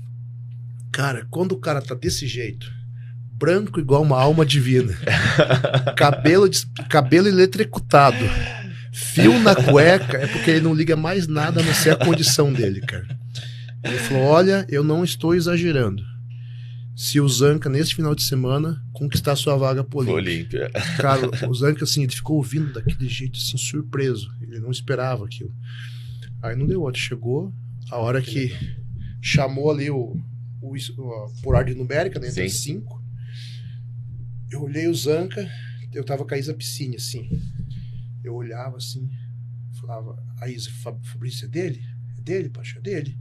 Cara, quando o cara tá desse jeito, branco igual uma alma divina, cabelo, cabelo eletricutado, fio na cueca, é porque ele não liga mais nada a não ser a condição dele, cara. Ele falou: Olha, eu não estou exagerando. se o Zanca, nesse final de semana, conquistar sua vaga pro Olímpia. Cara, o Zanca, assim, ele ficou ouvindo daquele jeito, assim, surpreso. Ele não esperava aquilo. Aí não deu outro. Chegou a hora que chamou ali o, o, o por ordem numérica, né? Entre Sim. cinco. Eu olhei o Zanca, eu tava com a Isa Piscine, assim. Eu olhava assim, falava, a Isa, Fa- Fabrício, é dele? É dele, Pacha? É dele?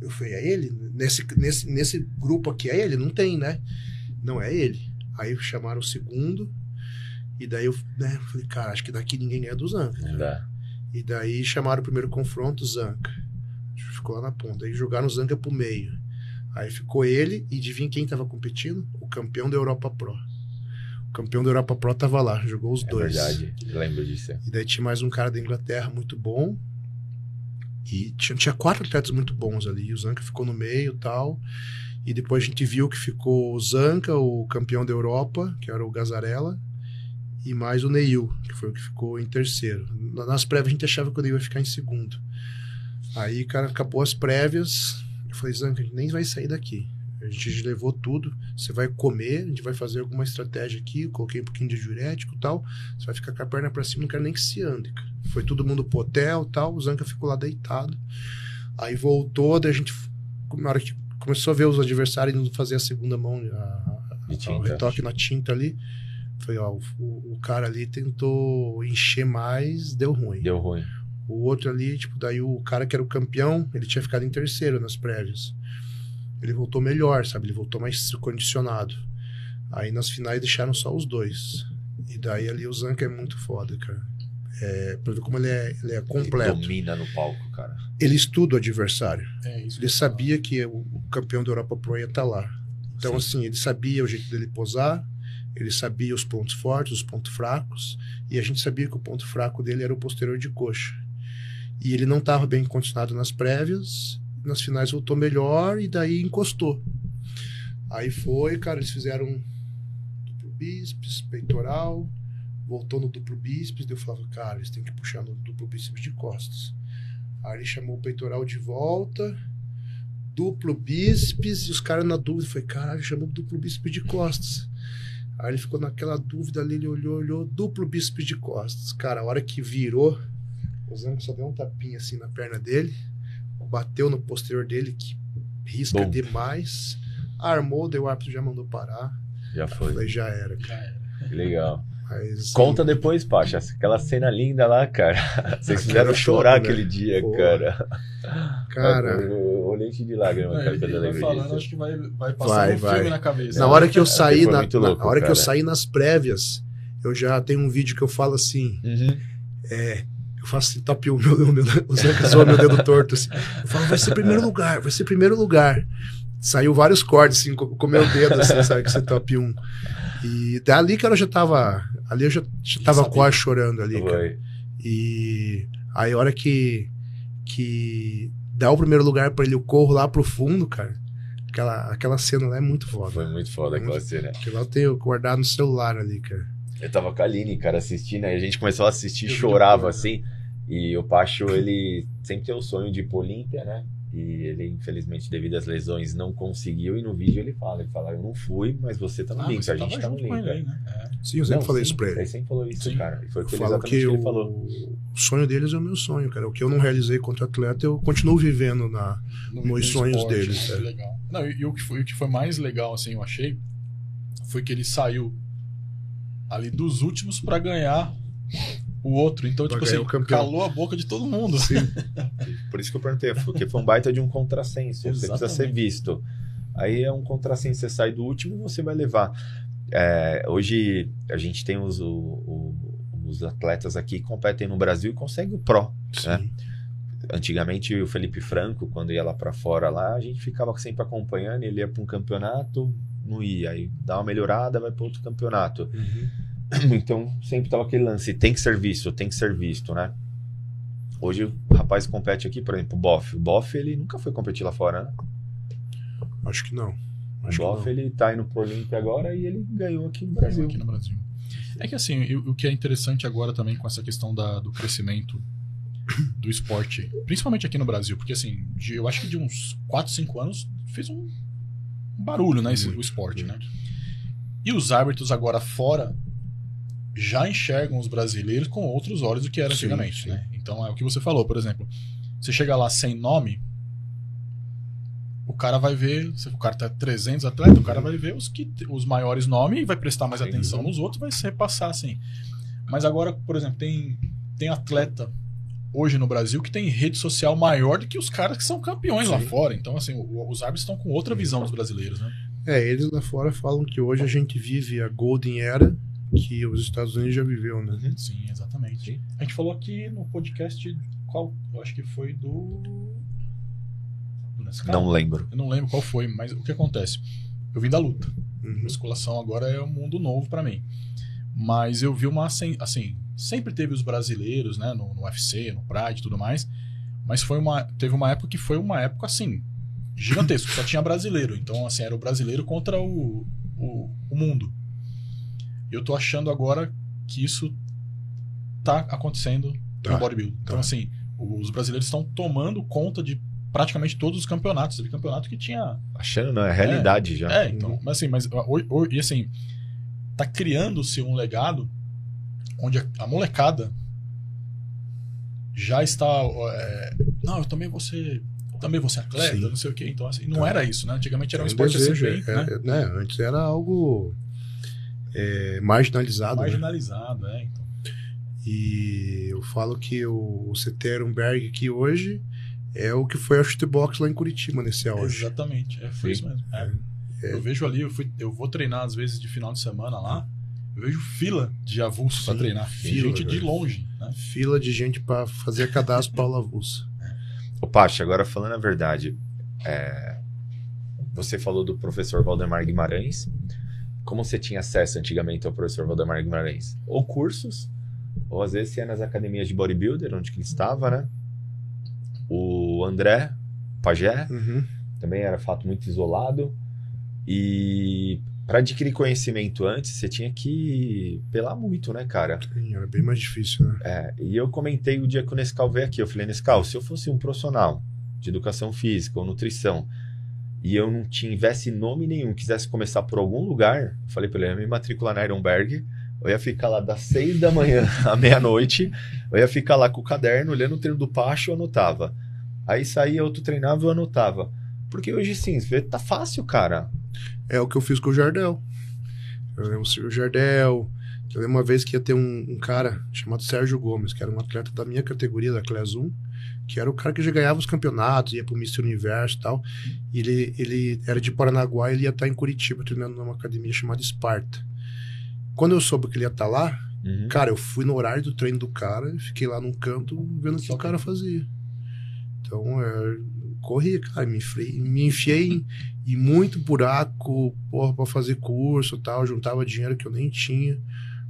Eu falei, é ele? Nesse, nesse, nesse grupo aqui é ele? Não tem, né? Não é ele. Aí chamaram o segundo, e daí eu né, falei, cara, acho que daqui ninguém é do Zanca. Não dá. E daí chamaram o primeiro confronto, Zanca. Ficou lá na ponta. Aí jogaram o Zanca pro meio. Aí ficou ele e adivinha quem tava competindo? O campeão da Europa Pro. O campeão da Europa Pro tava lá, jogou os É dois. verdade. Lembro disso. E daí tinha mais um cara da Inglaterra muito bom. E tinha, tinha quatro atletas muito bons ali. E o Zanca ficou no meio e tal. E depois a gente viu que ficou o Zanca, o campeão da Europa, que era o Gazarella, e mais o Neil, que foi o que ficou em terceiro. Na- Nas prévias a gente achava que o Neil ia ficar em segundo. Aí, cara, acabou as prévias. Eu falei, Zanca, a gente nem vai sair daqui. A gente levou tudo. Você vai comer, a gente vai fazer alguma estratégia aqui. Coloquei um pouquinho de diurético e tal. Você vai ficar com a perna pra cima, não quero nem que se ande, cara. Foi todo mundo pro hotel tal. O Zanca ficou lá deitado. Aí voltou, daí a gente, na hora que começou a ver os adversários indo fazer a segunda mão, a, a, o retoque na tinta ali. Foi, ó, o, o cara ali tentou encher mais, deu ruim. Deu ruim. O outro ali, tipo, daí o cara que era o campeão, ele tinha ficado em terceiro nas prévias. Ele voltou melhor, sabe? Ele voltou mais condicionado. Aí nas finais deixaram só os dois. E daí ali o Zanca é muito foda, cara. É, pra ver como ele é, ele é Ele completo. domina no palco, cara. Ele estuda o adversário. É Ele eu sabia que o o campeão da Europa Pro ia estar lá. Então, Sim. assim, ele sabia o jeito dele posar, ele sabia os pontos fortes, os pontos fracos, e a gente sabia que o ponto fraco dele era o posterior de coxa. E ele não estava bem condicionado nas prévias, nas finais voltou melhor e daí encostou. Aí foi, cara, eles fizeram duplo bíceps, peitoral, voltou no duplo bíceps, daí eu falava, cara, eles têm que puxar no duplo bíceps de costas. Aí ele chamou o peitoral de volta, duplo bíceps, e os caras na dúvida. Foi, caralho, chamou duplo bíceps de costas. Aí ele ficou naquela dúvida ali, ele olhou, olhou, duplo bíceps de costas. Cara, a hora que virou, o Zanco só deu um tapinha assim na perna dele, bateu no posterior dele, que risca Bom. demais, armou, deu o árbitro já mandou parar. Já foi. falei, já era. Era. Que legal. Mas, Conta depois, Pacha. Aquela cena linda lá, cara. (laughs) Vocês fizeram top, chorar né? aquele dia, Pô. cara. Cara, (laughs) Eu olhei de lágrimas, Não, cara, ele quando eu lembro falando, disso. acho que vai, vai passar Vai, um vai. filme na cabeça. na hora que eu saí, foi na, muito na louco, hora que eu cara. saí nas prévias, eu já tenho um vídeo que eu falo assim, Uhum. É, eu faço assim, top 1, (laughs) meu, meu, meu, o Zanca zoa meu dedo torto. Assim. Eu falo, vai ser primeiro lugar, vai ser primeiro lugar. Saiu vários cortes, assim, com o meu dedo, assim, (laughs) sabe, que ser top 1. E dali, cara, eu já tava. Ali eu já, já tava quase chorando ali, cara. E aí, a hora que, que dá o primeiro lugar pra ele, eu corro lá pro fundo, cara. Aquela, aquela cena lá é muito foda. Foi muito foda aquela cena. Aquilo lá eu tenho guardado no celular ali, cara. Eu tava com a Aline, cara, assistindo, aí a gente começou a assistir, Eu chorava assim. E o Pacho, ele sempre tem o sonho de ir pro Olímpia, né? E ele, infelizmente, devido às lesões, não conseguiu. E no vídeo ele fala: ele fala, eu não fui, mas você tá no Ah, você a gente tá no ele Olímpia. né? É. Sim, eu sempre Não, falei sim, isso pra ele. Ele sempre falou isso, Sim. cara. E foi Eu que exatamente que o que o, ele falou. o sonho deles é o meu sonho, cara. O que eu não realizei contra atleta, eu continuo vivendo na. Nos sonhos deles, né? é. Legal. Não, e, e o, que foi, o que foi mais legal, assim, eu achei, foi que ele saiu ali dos últimos pra ganhar o outro. Então, Pra tipo assim, calou a boca de todo mundo. Por isso que eu perguntei, porque foi um baita de um contrassenso. Você precisa ser visto. Aí é um contrassenso, você sai do último, você vai levar. É, hoje a gente tem os, o- o- os atletas aqui que competem no Brasil e conseguem o Pro. Sim. Antigamente o Felipe Franco, quando ia lá pra fora lá, a gente ficava sempre acompanhando, ele ia para um campeonato, não ia, aí dá uma melhorada, vai para outro campeonato. Uhum. (clears throat) Então sempre tava aquele lance, tem que ser visto, tem que ser visto, né? Hoje o rapaz compete aqui, por exemplo, o Boff. O Boff, ele nunca foi competir lá fora, né? Acho que não. O Acho que Boff, ele tá indo pro Olímpia agora e ele ganhou aqui no Brasil. Brasil. aqui no Brasil. É que assim, o, o que é interessante agora também com essa questão da- do crescimento do esporte, principalmente aqui no Brasil, porque assim, de- eu acho que de uns 4, 5 anos fez um, barulho, né? Esse, o esporte, né? E os árbitros agora fora já enxergam os brasileiros com outros olhos do que era Sim, antigamente, sim. né? Então é o que você falou, por exemplo. Você chega lá sem nome, o cara vai ver, se o cara tá 300 atletas, o cara vai ver os que os maiores nomes e vai prestar mais Sim. atenção nos outros, vai se repassar assim. Mas agora, por exemplo, tem tem atleta hoje no Brasil que tem rede social maior do que os caras que são campeões lá Sim. fora. Então, assim, os árbitros estão com outra visão dos brasileiros, né? É, eles lá fora falam que hoje a gente vive a Golden Era que os Estados Unidos já viveu, né? Sim, exatamente. Sim. A gente falou aqui no podcast qual, eu acho que foi do? Não lembro. Eu não lembro qual foi, mas o que acontece? Eu vim da luta. Uhum. Musculação agora é um mundo novo pra mim. Mas eu vi uma assim, sempre teve os brasileiros, né, no, no UFC, no Pride e tudo mais. Mas foi uma teve uma época que foi uma época assim gigantesca, só tinha brasileiro. Então assim, era o brasileiro contra o, o, o mundo. Eu tô achando agora que isso tá acontecendo Tá, no bodybuilding. Então tá. assim, os brasileiros estão tomando conta de praticamente todos os campeonatos. Teve campeonato que tinha Achando, não, é realidade já. é, então, mas assim, mas e assim, tá criando-se um legado onde a, molecada já está é, não, eu também vou ser também vou ser atleta, Sim. não sei o quê. Então assim, não Tá. era isso, né? Antigamente era um esporte desejo, assim, bem, é- né? é- né? Antes era algo é, marginalizado, né? marginalizado, é, então. E eu falo que o, Ceterenberg aqui hoje é o que foi a shootbox lá em Curitiba nesse auge. Exatamente, é, foi Sim. isso mesmo. É. É. Eu vejo ali, eu, fui, eu vou treinar às vezes de final de semana lá, eu vejo fila de avulso pra Sim, treinar, fila, gente de longe, né? Fila de gente para fazer cadastro para avulso. Ô, Paty, agora falando a verdade, é, você falou do professor Valdemar Guimarães. Como você tinha acesso antigamente ao professor Valdemar Guimarães? Ou cursos, ou às vezes você ia nas academias de bodybuilder, onde que ele estava, né? O André Pagé Uhum. também era fato muito isolado. E para adquirir conhecimento antes, você tinha que pelar muito, né, cara? Sim, era bem mais difícil, né? É, e eu comentei o dia que o Nescau veio aqui. Eu falei, Nescau, se eu fosse um profissional de educação física ou nutrição e eu não tivesse nome nenhum, quisesse começar por algum lugar, eu falei pra ele, eu ia me matricular na Ironberg, eu ia ficar lá das seis da manhã (laughs) à meia-noite, eu ia ficar lá com o caderno, olhando o treino do Pacho, eu anotava. Aí saía outro treinava, eu anotava. Porque hoje sim, você vê, tá fácil, cara. É o que eu fiz com o Jardel. Eu lembro o Jardel. Eu lembro uma vez que ia ter um, um cara chamado Sérgio Gomes, que era um atleta da minha categoria, da Class 1, que era o cara que já ganhava os campeonatos, ia pro Mr. Universo e tal. E ele, ele era de Paranaguá e ele ia estar em Curitiba treinando numa academia chamada Esparta. Quando eu soube que ele ia estar lá, Uhum. Cara, eu fui no horário do treino do cara e fiquei lá num canto vendo o que o cara fazia. Então, é, corri, cara, me me enfiei em, em muito buraco, porra, pra fazer curso e tal, juntava dinheiro que eu nem tinha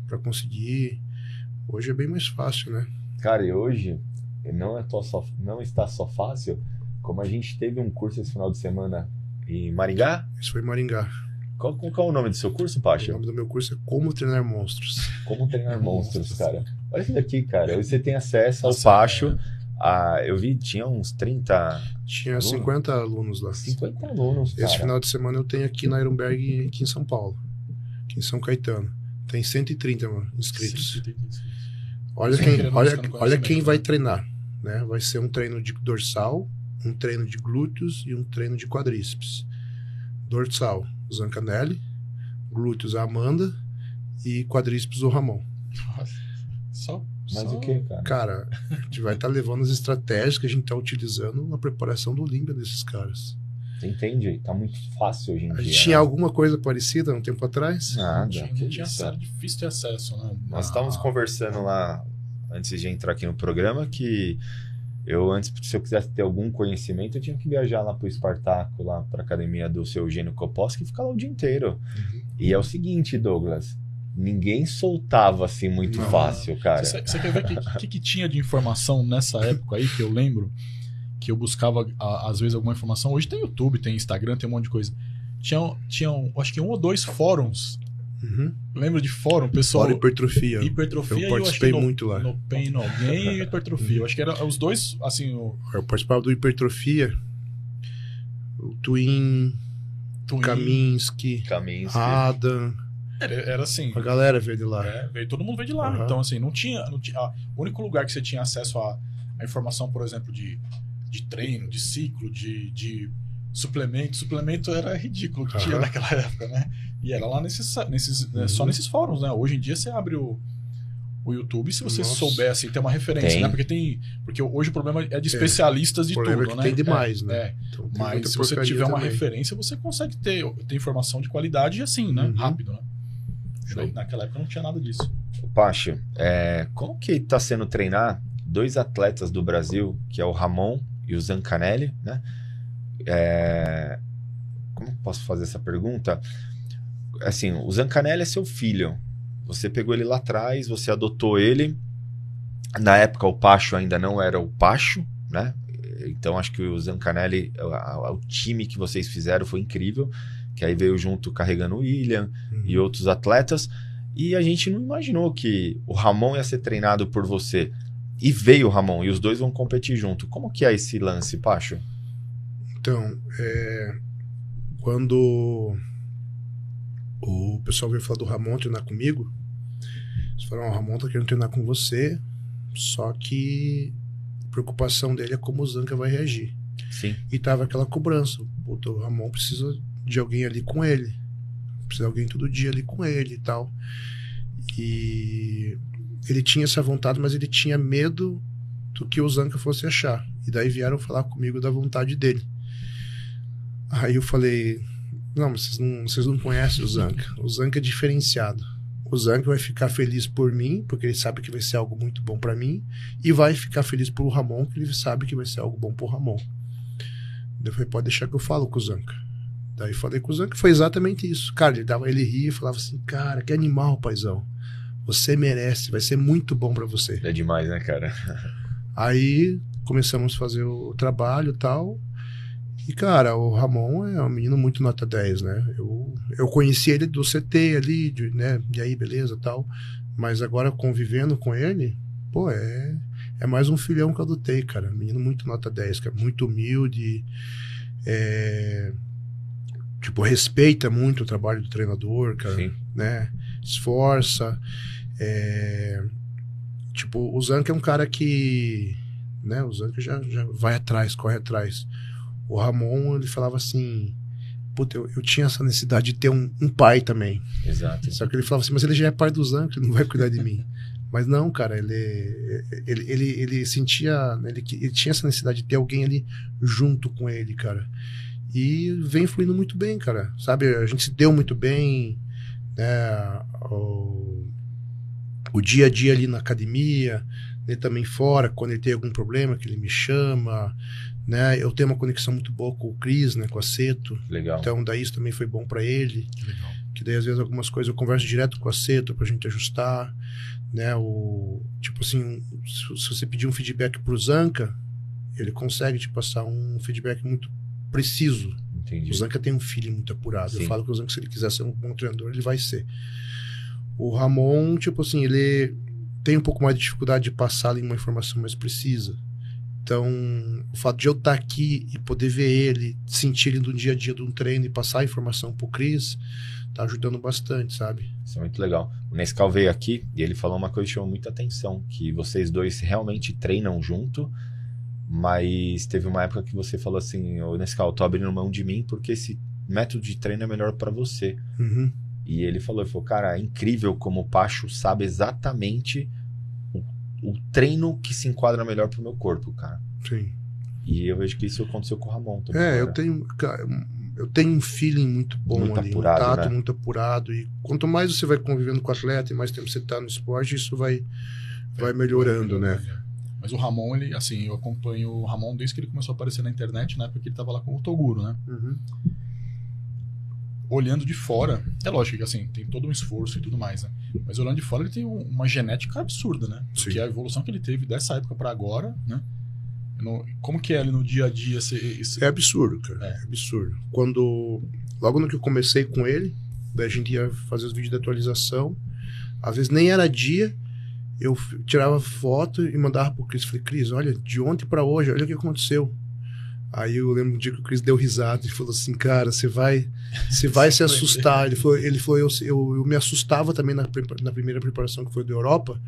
pra conseguir. Hoje é bem mais fácil, né? Cara, e hoje não, é só, não está só fácil, como a gente teve um curso esse final de semana em Maringá. Isso foi em Maringá. Qual, qual é o nome do seu curso, O Pacha? nome do meu curso é Como Treinar Monstros. Como treinar monstros, cara. Olha isso daqui, cara. Você tem acesso ao Nossa, Pacho. A, eu vi, tinha uns 30, Tinha Aluno? 50 alunos lá. 50 alunos, cara. Esse final de semana eu tenho aqui na Ironberg, aqui em São Paulo. Aqui em São Caetano. Tem 130 mano, inscritos. Olha Sem quem, olha, olha quem vai né? treinar. Né? Vai ser um treino de dorsal, um treino de glúteos e um treino de quadríceps. Dorsal, Zancanelli. Glúteos, a Amanda. E quadríceps, o Ramon. Só, Mas só- o que, cara? Cara, a gente vai estar levando as estratégias que a gente está utilizando na preparação do Olímpia desses caras. Você entende? Tá muito fácil hoje em A dia. gente né? tinha alguma coisa parecida um tempo atrás? Nada. Tinha, que tinha acesso, difícil ter acesso, né? Nós Ah, estávamos conversando lá, antes de entrar aqui no programa, que eu, antes, se eu quisesse ter algum conhecimento, eu tinha que viajar lá pro Espartaco, lá pra academia do seu Eugênio Koposki e ficar lá o dia inteiro. Uhum. E é o seguinte, Douglas, ninguém soltava assim muito Não. fácil, cara. Você, você quer ver o que, que, que tinha de informação nessa época aí que eu lembro? Que eu buscava, a- às vezes, alguma informação. Hoje tem YouTube, tem Instagram, tem um monte de coisa. Tinham, tinham acho que um ou dois fóruns. Uhum. Lembra de fórum? Pessoal, Fora hipertrofia. hipertrofia Eu e eu participei no, muito lá. no Pain No Gain e hipertrofia. Eu acho que eram os dois, assim, o, Eu participava do hipertrofia, o Twin, Twin. Kaminsky, Kaminsky. Adam. Era, era assim. A galera veio de lá. É, veio, todo mundo veio de lá. Aham. Então, assim, não tinha. Não tinha o único lugar que você tinha acesso à, à informação, por exemplo, de, de treino, de ciclo, de, de suplemento. Suplemento era ridículo que tinha Aham. naquela (laughs) época, né? E era lá nesses, nesses, né, só Uhum. nesses fóruns, né? Hoje em dia você abre o, o YouTube e se você Nossa. souber, assim, ter uma referência, Tem. né? Porque tem. Porque hoje o problema é de especialistas de problema tudo, é que né? tem demais, É, né? é. Então, tem Mas se você tiver uma também. referência, você consegue ter, ter informação de qualidade assim, né? Uhum. Rápido, né? Show. Naquela época não tinha nada disso. Pacho, é, como que tá sendo treinar dois atletas do Brasil, que é o Ramon e o Zancanelli, né? É, como posso fazer essa pergunta? Assim, o Zancanelli é seu filho. Você pegou ele lá atrás, você adotou ele. Na época o Pacho ainda não era o Pacho, né? Então acho que o Zancanelli, a- o time que vocês fizeram foi incrível. Que aí veio junto carregando o William, Uhum. e outros atletas. E a gente não imaginou que o Ramon ia ser treinado por você. E veio o Ramon, e os dois vão competir junto. Como que é esse lance, Pacho? Então, é, quando o pessoal veio falar do Ramon treinar comigo, eles falaram, "Ó, o Ramon tá querendo treinar com você, só que a preocupação dele é como o Zanca vai reagir. Sim. E tava aquela cobrança, o Ramon precisa de alguém ali com ele, precisa de alguém todo dia ali com ele e tal. E ele tinha essa vontade, mas ele tinha medo do que o Zanca fosse achar. E daí vieram falar comigo da vontade dele. Aí eu falei: Não, vocês não, vocês não conhecem o Zanca. O Zanca é diferenciado. O Zanca vai ficar feliz por mim, porque ele sabe que vai ser algo muito bom pra mim, e vai ficar feliz por o Ramon, que ele sabe que vai ser algo bom pro Ramon. Eu falei: Pode deixar que eu falo com o Zanca. Daí falei com o Zanca, foi exatamente isso. Cara, ele, dava, ele ria e falava assim: Cara, que animal, paizão. Você merece, vai ser muito bom pra você. É demais, né, cara? (laughs) Aí começamos a fazer o trabalho e tal. E, cara, o Ramon é um menino muito nota 10, né? Eu, eu conheci ele do CT ali, de, né? E aí, beleza tal. Mas agora convivendo com ele, pô, é, é mais um filhão que eu adotei, cara. Menino muito nota 10, cara. Muito humilde. É, tipo, respeita muito o trabalho do treinador, cara Sim. né? Esforça. é, Tipo, o Zanca é um cara que. Né? O Zanca já, já vai atrás, corre atrás. O Ramon, ele falava assim. Puta, eu, eu tinha essa necessidade de ter um, um pai também. Exato. Só que ele falava assim, mas ele já é pai do ele não vai cuidar de mim. Mas não, cara, ele, ele, ele, ele sentia. Ele, que- ele tinha essa necessidade de ter alguém ali junto com ele, cara. E vem fluindo muito bem, cara. Sabe, a gente se deu muito bem, né? O, o dia a dia ali na academia, ele também fora, quando ele tem algum problema, que ele me chama, né? Eu tenho uma conexão muito boa com o Cris, né? Com a Seto. Legal. Então, daí isso também foi bom pra ele Que legal. que daí às vezes algumas coisas eu converso direto com a Seto pra gente ajustar, né, o tipo assim, se, se você pedir um feedback pro Zanca, ele consegue te passar um feedback muito preciso. Entendi. O Zanca tem um feeling muito apurado. Sim. Eu falo que o Zanca se ele quiser ser um bom treinador, ele vai ser. O Ramon, tipo assim, ele tem um pouco mais de dificuldade de passar ali uma informação mais precisa. Então, o fato de eu estar aqui e poder ver ele, sentir ele no dia a dia de um treino e passar a informação pro Cris, tá ajudando bastante, sabe? Isso é muito legal. O Nescau veio aqui e ele falou uma coisa que chamou muita atenção, que vocês dois realmente treinam junto, mas teve uma época que você falou assim, ô Nescau, tô abrindo mão de mim porque esse método de treino é melhor pra você. Uhum. E ele falou, ele falou, cara, é incrível como o Pacho sabe exatamente o, o treino que se enquadra melhor pro meu corpo, cara. Sim. E eu vejo que isso aconteceu com o Ramon também. É, eu cara. tenho, cara, eu tenho um feeling muito bom Muito ali, apurado, um tato né? muito apurado. E quanto mais você vai convivendo com o atleta e mais tempo você tá no esporte, isso vai, vai melhorando, né? Mas o Ramon, ele, assim, eu acompanho o Ramon desde que ele começou a aparecer na internet, né? Porque ele tava lá com o Toguro, né? Uhum. Olhando de fora, é lógico que assim, tem todo um esforço e tudo mais, né? Mas olhando de fora, ele tem um- uma genética absurda, né? Sim. Porque a evolução que ele teve dessa época pra agora, né? Não- como que é ele no dia a dia? Ser, esse- É absurdo, cara. É. É. absurdo. Quando. Logo no que eu comecei com ele, daí a gente ia fazer os vídeos de atualização. Às vezes nem era dia, eu tirava foto e mandava pro Cris. Falei, Cris, olha, de ontem pra hoje, olha o que aconteceu. Aí eu lembro um dia que o Chris deu risada e falou assim, cara, você vai, você vai se assustar. Ele falou, ele falou eu, eu, eu me assustava também na, na primeira preparação que foi da Europa.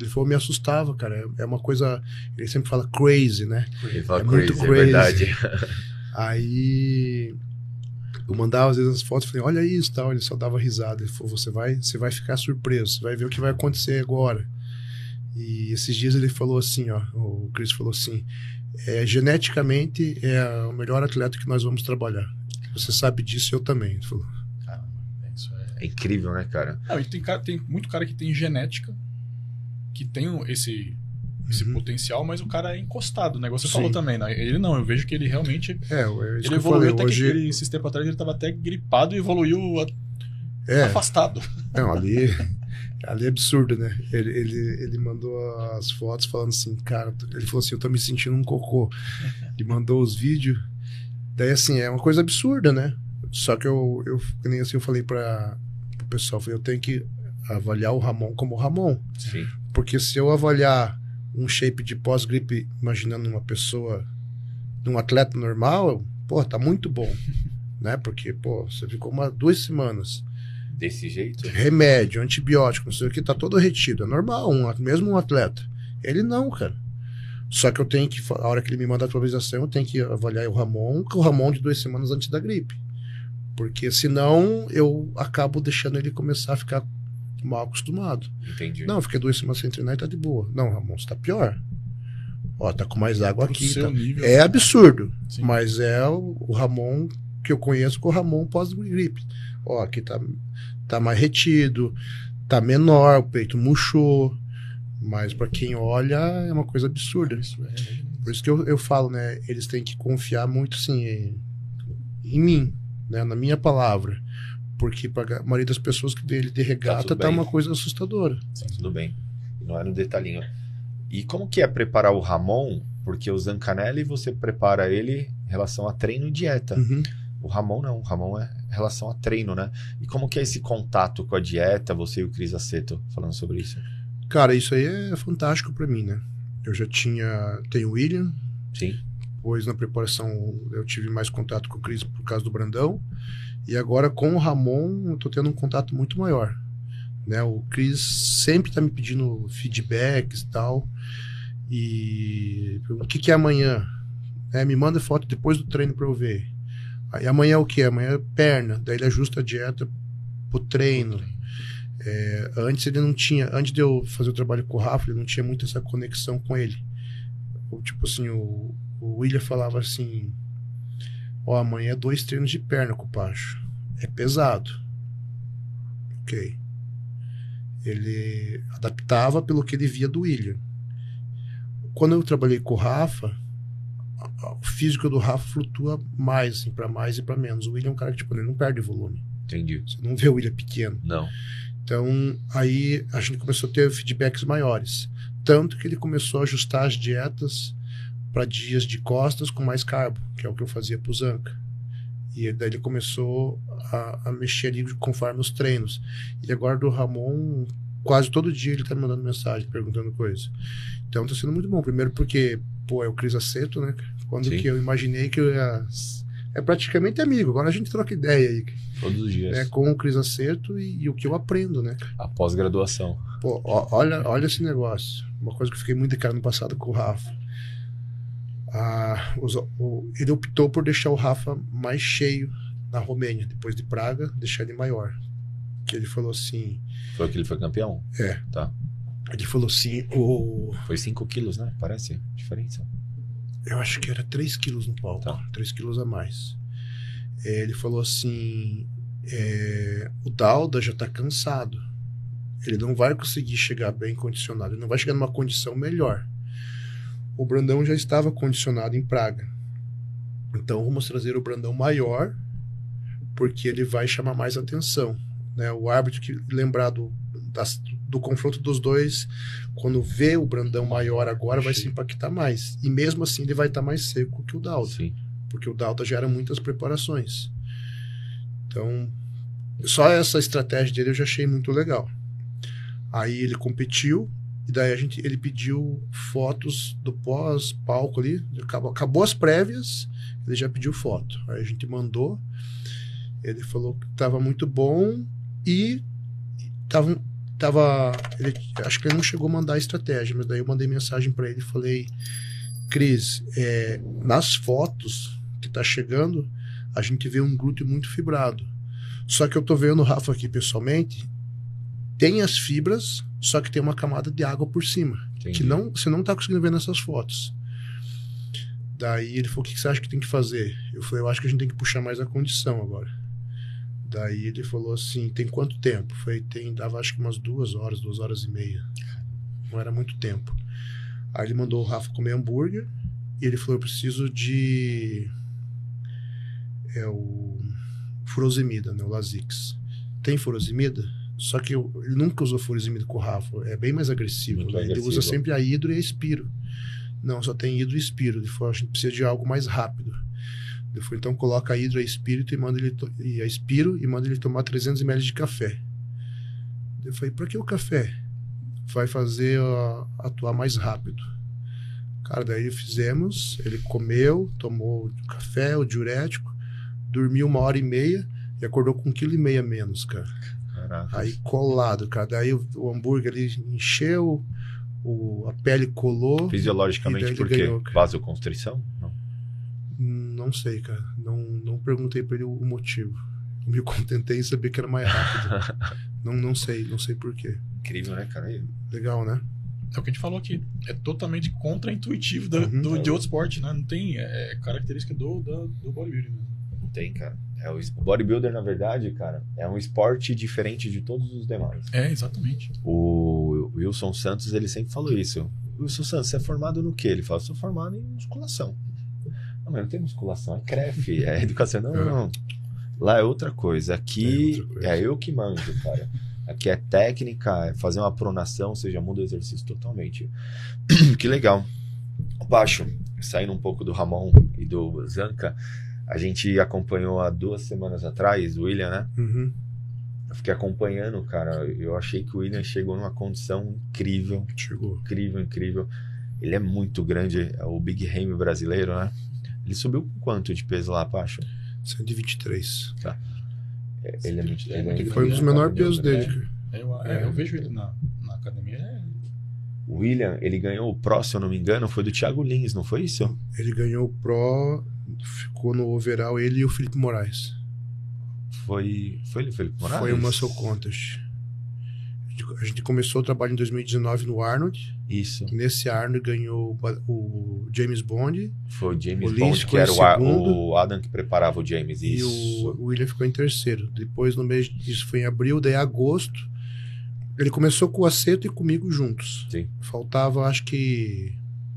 Ele falou, eu me assustava, cara. É, é uma coisa, ele sempre fala crazy, né? Ele fala É crazy, muito é crazy. verdade. Aí eu mandava às vezes as fotos, falei, olha isso, tal. Ele só dava risada. Ele falou, você vai, você vai ficar surpreso, você vai ver o que vai acontecer agora. E esses dias ele falou assim, ó, o Chris falou assim, é, geneticamente é o melhor atleta que nós vamos trabalhar. Você sabe disso, eu também. Ele falou. Caramba, isso é... É incrível, né, cara? Não, e tem, cara, tem muito cara que tem genética, que tem o- esse, esse Uhum. potencial, mas o cara é encostado, né? Igual Você Sim. falou também, né? Ele não, eu vejo que ele realmente. É, é isso ele que eu evoluiu falei. até Hoje, que ele, esses tempos atrás ele tava até gripado e evoluiu a- é, afastado. Não, ali, (laughs) ali é absurdo, né? Ele, ele, ele mandou as fotos falando assim, cara, ele falou assim, eu tô me sentindo um cocô. (laughs) Ele mandou os vídeos. Daí, assim, é uma coisa absurda, né? Só que eu, eu que nem assim, eu falei para o pessoal, eu tenho que avaliar o Ramon como o Ramon. Sim. Porque se eu avaliar um shape de pós-gripe, imaginando uma pessoa, num atleta normal, pô, tá muito bom. (laughs) Né? Porque, pô, você ficou uma, duas semanas Desse jeito? remédio, antibiótico, não sei o que, tá todo retido. É normal, um, mesmo um atleta. Ele não, cara. Só que eu tenho que, a hora que ele me manda a atualização, eu tenho que avaliar o Ramon, com o Ramon de duas semanas antes da gripe. Porque senão eu acabo deixando ele começar a ficar mal acostumado. Entendi. Não, eu fiquei duas semanas sem treinar e tá de boa. Não, Ramon, você tá pior. Ó, tá com mais água Pro aqui. tá- nível. É absurdo. Sim. Mas é o, o Ramon que eu conheço com o Ramon pós-gripe. Ó, aqui tá, tá mais retido, tá menor, o peito murchou. Mas pra quem olha, é uma coisa absurda. Isso é. Por isso que eu, eu falo, né? Eles têm que confiar muito, assim, em, em mim, né? Na minha palavra. Porque pra a maioria das pessoas que vê ele de regata tudo tá, bem. uma coisa assustadora. Tudo bem. Não é no detalhinho. E como que é preparar o Ramon? Porque o Zancanelli você prepara ele em relação a treino e dieta. Uhum. O Ramon não, o Ramon é relação a treino, né? E como que é esse contato com a dieta, você e o Cris Aceto falando sobre isso? Cara, isso aí é fantástico pra mim, né? Eu já tinha. Tenho o William, Sim. Depois, na preparação, eu tive mais contato com o Cris por causa do Brandão. E agora, com o Ramon, eu tô tendo um contato muito maior. Né? O Cris sempre tá me pedindo feedbacks e tal. E o que, que é amanhã? É, me manda foto depois do treino pra eu ver. Aí amanhã é o que? Amanhã é perna. Daí ele ajusta a dieta pro treino. É, antes ele não tinha, antes de eu fazer o trabalho com o Rafa, ele não tinha muito essa conexão com ele. Tipo assim, o, o William falava assim: Ó, amanhã é dois treinos de perna com o Pacho. É pesado. Ok. Ele adaptava pelo que ele via do William. Quando eu trabalhei com o Rafa, o físico do Rafa flutua mais, assim, para mais e para menos. O William é um cara que, tipo, ele não perde volume. Entendi. Você não vê o William pequeno. Não. Então, aí a gente começou a ter feedbacks maiores. Tanto que ele começou a ajustar as dietas para dias de costas com mais carbo, que é o que eu fazia pro Zanca. E daí ele começou a, a mexer ali conforme os treinos. E agora do Ramon, quase todo dia ele tá me mandando mensagem, perguntando coisa. Então tá sendo muito bom. Primeiro porque, pô, é o Cris Aceto, né? Quando Sim. que eu imaginei que eu ia... É praticamente amigo. Agora a gente troca ideia aí, Todos os dias. né? Com o Cris Aceto e, e o que eu aprendo, né? A pós-graduação. Pô, ó, olha, olha esse negócio. Uma coisa que eu fiquei muito de cara no passado com o Rafa. Ah, os- o- ele optou por deixar o Rafa mais cheio na Romênia, depois de Praga, deixar ele maior. Que ele falou assim. Foi que ele foi campeão? Ele falou assim, o, Foi 5 quilos, né? Parece diferença. eu acho que era 3 quilos no palco, Tá. 3 quilos a mais. É, ele falou assim: é, o Dalda já tá cansado. Ele não vai conseguir chegar bem condicionado, ele não vai chegar numa condição melhor. O Brandão já estava condicionado em Praga. Então vamos trazer o Brandão maior, porque ele vai chamar mais atenção. Né? O árbitro que lembrar do, das- do confronto dos dois, quando vê o Brandão maior agora, vai se impactar mais. E mesmo assim ele vai estar mais seco que o Dalda Sim. porque o Dalta gera muitas preparações. Então, só essa estratégia dele eu já achei muito legal. Aí ele competiu e daí a gente, ele pediu fotos do pós-palco ali. Acabou, acabou as prévias, ele já pediu foto. Aí a gente mandou, ele falou que estava muito bom e tava, tava ele, acho que ele não chegou a mandar a estratégia, mas daí eu mandei mensagem para ele e falei, Cris, é, nas fotos que tá chegando, a gente vê um glúteo muito fibrado. Só que eu tô vendo o Rafa aqui pessoalmente, tem as fibras, só que tem uma camada de água por cima, Entendi. que não, você não tá conseguindo ver nessas fotos. Daí ele falou: o que você acha que tem que fazer? Eu falei: eu acho que a gente tem que puxar mais a condição agora. Daí ele falou assim: tem quanto tempo? Falei: tem, dava acho que umas duas horas, duas horas e meia. Não era muito tempo. Aí ele mandou o Rafa comer hambúrguer e ele falou: eu preciso de. É o. Furosemida, né? O Lasix. Tem furosemida? Só que eu, ele nunca usou furosemida com o Rafa. É bem mais agressivo. Né? Ele agressivo. usa sempre a hidro e a expiro. Não, só tem hidro e espiro. Ele falou, a gente precisa de algo mais rápido. Ele falou, então coloca a hidro e a espírito e manda ele e a espiro e manda ele tomar 300 ml de café. Eu falei, pra que o café? Vai fazer ó, atuar mais rápido. Cara, daí fizemos, ele comeu, tomou o café, o diurético, dormiu uma hora e meia e acordou com um quilo e meio a menos, cara. Caraca. Aí colado, cara. Daí o, o hambúrguer ele encheu, o, a pele colou. Fisiologicamente, por quê? Vasoconstrição? Não. Não sei, cara. Não, não perguntei pra ele o motivo. Eu me contentei em saber que era mais rápido. (laughs) não, não sei, não sei por quê. Incrível, né, cara? Legal, né? É o que a gente falou aqui. É totalmente contra-intuitivo da- Uhum. do, de outro esporte, né? Não tem é, característica do, da- do bodybuilding. né? Não tem, cara. É o, o bodybuilder, na verdade, cara, é um esporte diferente de todos os demais. É, exatamente. O Wilson Santos, ele sempre falou isso. Wilson Santos, você é formado no quê? Ele fala, sou formado em musculação. Não, mas não tem musculação, é CREF, é (laughs) educação. Não, não, não. Lá é outra coisa. Aqui É outra coisa. é eu que manjo, cara. Aqui é técnica, é fazer uma pronação, ou seja, muda o exercício totalmente. (clears throat) que legal. Baixo, saindo um pouco do Ramon e do Zanca, a gente acompanhou há duas semanas atrás o William, né? Uhum. Eu fiquei acompanhando, cara. Eu achei que o William chegou numa condição incrível, Chegou. incrível, incrível. Ele é muito grande, é o Big Ramy brasileiro, né? Ele subiu com quanto de peso lá, Pacho? 123. É, Ele é muito. Ele é- Foi um dos menores né? pesos dele, cara. Eu, é, eu vejo ele na, na academia. O William, ele ganhou o Pro, se eu não me engano, foi do Thiago Lins, não foi isso? Ele ganhou o Pro, ficou no overall ele e o Felipe Moraes. Foi. Foi ele, Felipe Moraes? Foi o Muscle Contest. A gente- começou o trabalho em 2019 no Arnold. Isso. Nesse Arnold ganhou o o James Bond Foi o James O Bond, que era o, o Adam que preparava o James. e Isso. o William ficou em terceiro. Depois, no mês, isso foi em abril, daí agosto, ele começou com o Aceto e comigo juntos. Sim. Faltava, acho que,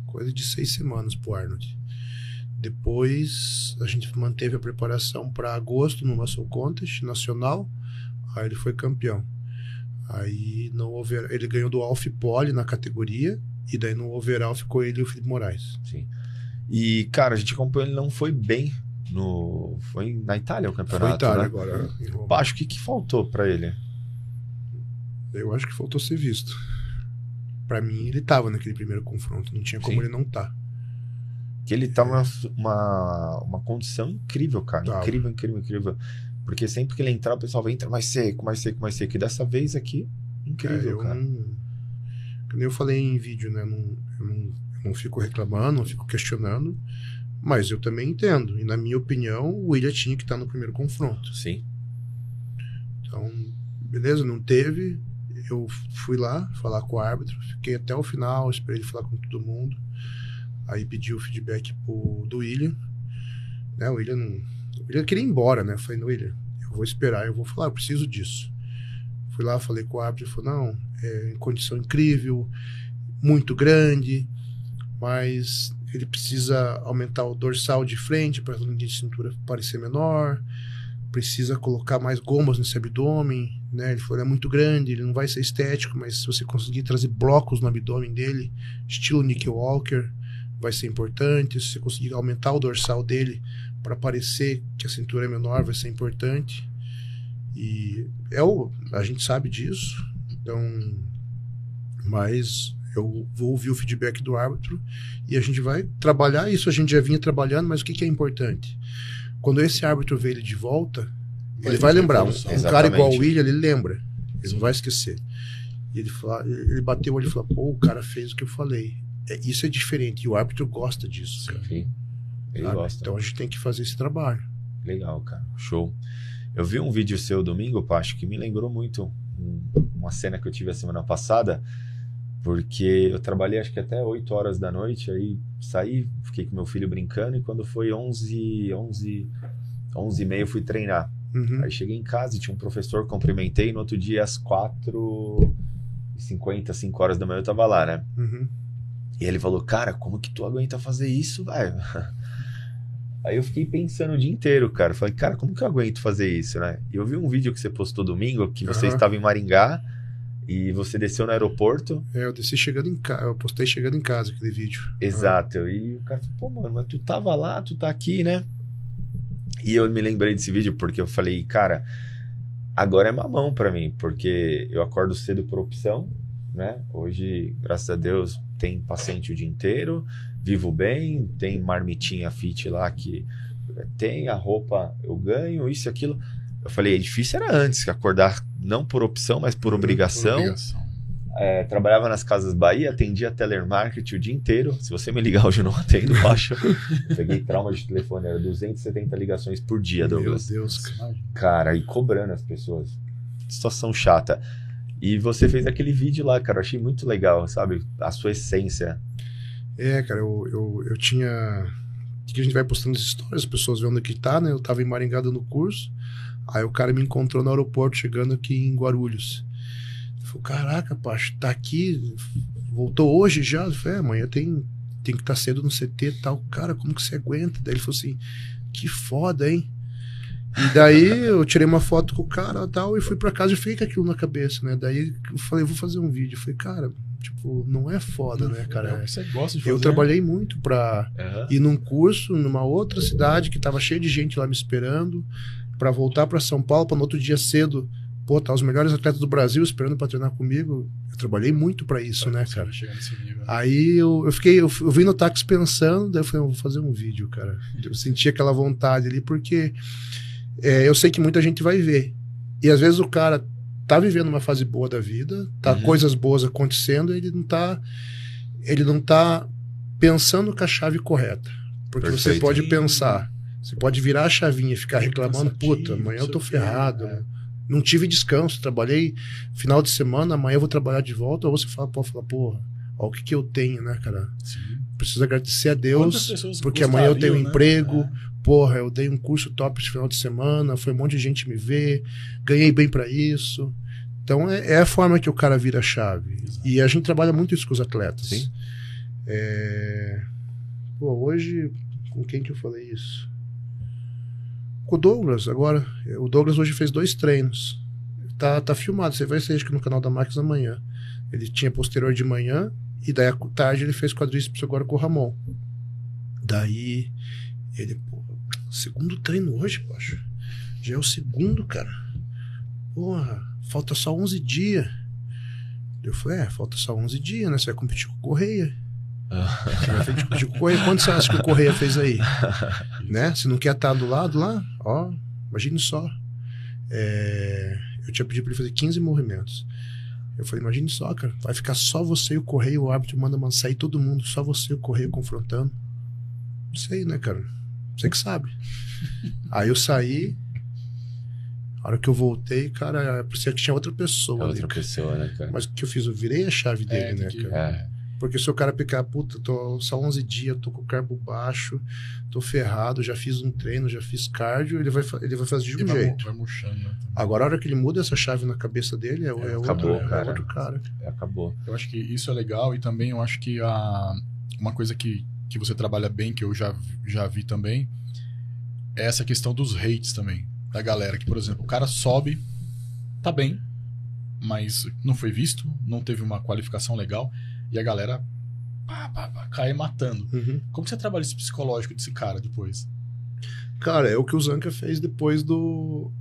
coisa de seis semanas pro Arnold. Depois, a gente manteve a preparação para agosto no Muscle Contest nacional. Aí ele foi campeão. Aí no over, ele ganhou do Alf Poli na categoria. E daí no overall ficou ele e o Felipe Moraes. Sim. E, cara, a gente acompanhou, ele não foi bem no. Foi na Itália o campeonato. foi Itália né? agora. em Roma. Baixo, o que, que faltou pra ele? Eu acho que faltou ser visto. Pra mim, ele tava naquele primeiro confronto. Não tinha como Sim. ele não tá. Que ele tá numa uma, uma condição incrível, cara. Tava. Incrível, incrível, incrível. Porque sempre que ele entrar, o pessoal vai entrar mais seco, mais seco, mais seco. E dessa vez aqui, É, incrível, eu cara. não. Como eu falei em vídeo, né? Não, eu, não, eu não fico reclamando, não fico questionando. Mas eu também entendo. E na minha opinião, o William tinha que estar no primeiro confronto. Sim. Então, beleza, não teve. Eu fui lá falar com o árbitro, fiquei até o final, esperei ele falar com todo mundo. Aí pedi o feedback pro, do William. Né, o William não. William queria ir embora, né? Eu falei, "Não, William, eu vou esperar, eu vou falar, eu preciso disso. Fui lá, falei com o árbitro, ele falou, não, é em condição incrível, muito grande, mas ele precisa aumentar o dorsal de frente para a linha de cintura parecer menor precisa colocar mais gomas nesse abdômen, né? Ele falou, é muito grande, ele não vai ser estético, mas se você conseguir trazer blocos no abdômen dele, estilo Nick Walker, vai ser importante. Se você conseguir aumentar o dorsal dele para parecer que a cintura é menor, vai ser importante. E é o, a gente sabe disso. Então, mas Eu vou ouvir o feedback do árbitro e a gente vai trabalhar isso. A gente já vinha trabalhando, mas o que, que é importante? Quando esse árbitro vê ele de volta, ele vai lembrar. Um cara igual o William, ele lembra. Ele não vai esquecer. E ele, fala, ele bateu o olho e falou: pô, o cara fez o que eu falei. É, isso é diferente. E o árbitro gosta disso. cara, Sim. Ele sabe? gosta. Então a gente tem que fazer esse trabalho. Legal, cara. Show. Eu vi um vídeo seu domingo, Pacho, que me lembrou muito um- uma cena que eu tive a semana passada, porque eu trabalhei acho que até 8 horas da noite, aí saí, fiquei com meu filho brincando, e quando foi 11, 11, 11 e meia eu fui treinar. Uhum. Aí cheguei em casa e tinha um professor, cumprimentei, e no outro dia às 4 e 50, 5 horas da manhã eu tava lá, né? Uhum. E ele falou, cara, como que tu aguenta fazer isso, velho? (laughs) Aí eu fiquei pensando o dia inteiro, cara. Falei, cara, como que eu aguento fazer isso, né? E eu vi um vídeo que você postou domingo, que você Aham. estava em Maringá e você desceu no aeroporto. É, eu desci chegando em casa. Eu postei chegando em casa aquele vídeo. Exato. E o cara falou, pô, mano, mas tu tava lá, tu tá aqui, né? E eu me lembrei desse vídeo porque eu falei, cara, agora é mamão pra mim, porque eu acordo cedo por opção, né? Hoje, graças a Deus, tem paciente o dia inteiro, vivo bem, tem marmitinha fit lá que tem a roupa, eu ganho, isso e aquilo. Eu falei, é difícil era antes, que acordar não por opção, mas por Uhum, por obrigação. Obrigação. É, trabalhava nas Casas Bahia, atendia telemarketing o dia inteiro. Se você me ligar hoje, eu não atendo, baixa. (laughs) Peguei trauma de telefone, era 270 ligações por dia, Meu Douglas. Deus, cara. Cara, e cobrando as pessoas. Situação chata. E você fez aquele vídeo lá, cara, eu achei muito legal, sabe? A sua essência. É, cara, eu, eu, eu tinha. Que a gente vai postando as histórias, as pessoas vendo que tá, né? Eu tava em Maringá dando curso. Aí o cara me encontrou no aeroporto, chegando aqui em Guarulhos. Falou: Caraca, Pacho, tá aqui, voltou hoje já? Eu falei: é, amanhã tem, tem que estar cedo no CT e tal. Cara, como que você aguenta? Daí ele falou assim: Que foda, hein? E daí eu tirei uma foto com o cara e tal, e fui pra casa e fiquei com aquilo na cabeça, né? Daí eu falei: Vou fazer um vídeo. Eu falei: Cara, tipo, não é foda, né, cara? É que você gosta de fazer. Eu trabalhei muito pra Aham. ir num curso numa outra cidade que tava cheio de gente lá me esperando, pra voltar pra São Paulo, pra no outro dia cedo, pô, tá os melhores atletas do Brasil esperando pra treinar comigo. Eu trabalhei muito pra isso, né, cara? Nível. Aí eu, eu fiquei, eu, eu vim no táxi pensando, daí eu falei, eu vou fazer um vídeo, cara. Eu senti aquela vontade ali, porque é, eu sei que muita gente vai ver. E às vezes o cara tá vivendo uma fase boa da vida, tá Uhum. coisas boas acontecendo, ele não tá ele não tá pensando com a chave correta. Porque você Perfeito. pode pensar, você pode virar a chavinha e ficar Fica reclamando, puta, amanhã eu tô quê, ferrado. é. Não tive descanso, trabalhei final de semana, amanhã eu vou trabalhar de volta, ou você fala, pode falar, porra, ó o que que eu tenho, né, cara? Sim. Preciso agradecer a Deus, porque amanhã eu tenho um né? emprego, É. porra, eu dei um curso top esse final de semana, foi um monte de gente me ver, ganhei bem pra isso. Então é, é a forma que o cara vira a chave. Exato. E a gente trabalha muito isso com os atletas. Sim. É... Pô, hoje, com quem que eu falei isso? Com o Douglas, agora. O Douglas hoje fez dois treinos. Tá, tá filmado, você vai ser no canal da Max amanhã. Ele tinha posterior de manhã, e daí à tarde ele fez quadríceps agora com o Ramon. Daí ele, pô, segundo treino hoje, poxa. Já é o segundo, cara. Porra, falta só 11 dias. Eu falei, é, falta só 11 dias, né? Você vai competir com o Correia. Você vai competir com o Correia. Quanto você acha que o Correia fez aí? (laughs) né? Se não quer estar do lado lá, ó, imagine só. É, eu tinha pedido pra ele fazer 15 movimentos. Eu falei, imagine só, cara, vai ficar só você e o Correio, o árbitro manda man- sair todo mundo, só você e o Correio confrontando. Não sei, né, cara? Você que sabe. Aí eu saí, a hora que eu voltei, cara, parecia que tinha outra pessoa É ali. outra cara. pessoa, né, cara? Mas o que eu fiz? Eu virei a chave dele, É, né, que- cara? É. Porque se o cara picar, puta, tô só 11 dias, tô com o carbo baixo, tô ferrado, já fiz um treino, já fiz cardio, ele vai, ele vai fazer de um vai, jeito. vai murchando, né? Agora, a hora que ele muda essa chave na cabeça dele, é, é, outro, acabou, é cara. outro cara. Acabou. Eu acho que isso é legal e também eu acho que a, uma coisa que, que você trabalha bem, que eu já, já vi também, é essa questão dos hates também. Da galera, que, por exemplo, o cara sobe, tá bem, mas não foi visto, não teve uma qualificação legal, e a galera pá, pá, pá, cai matando. Uhum. Como você trabalha esse psicológico desse cara depois? Cara, é o que o Zanca fez depois do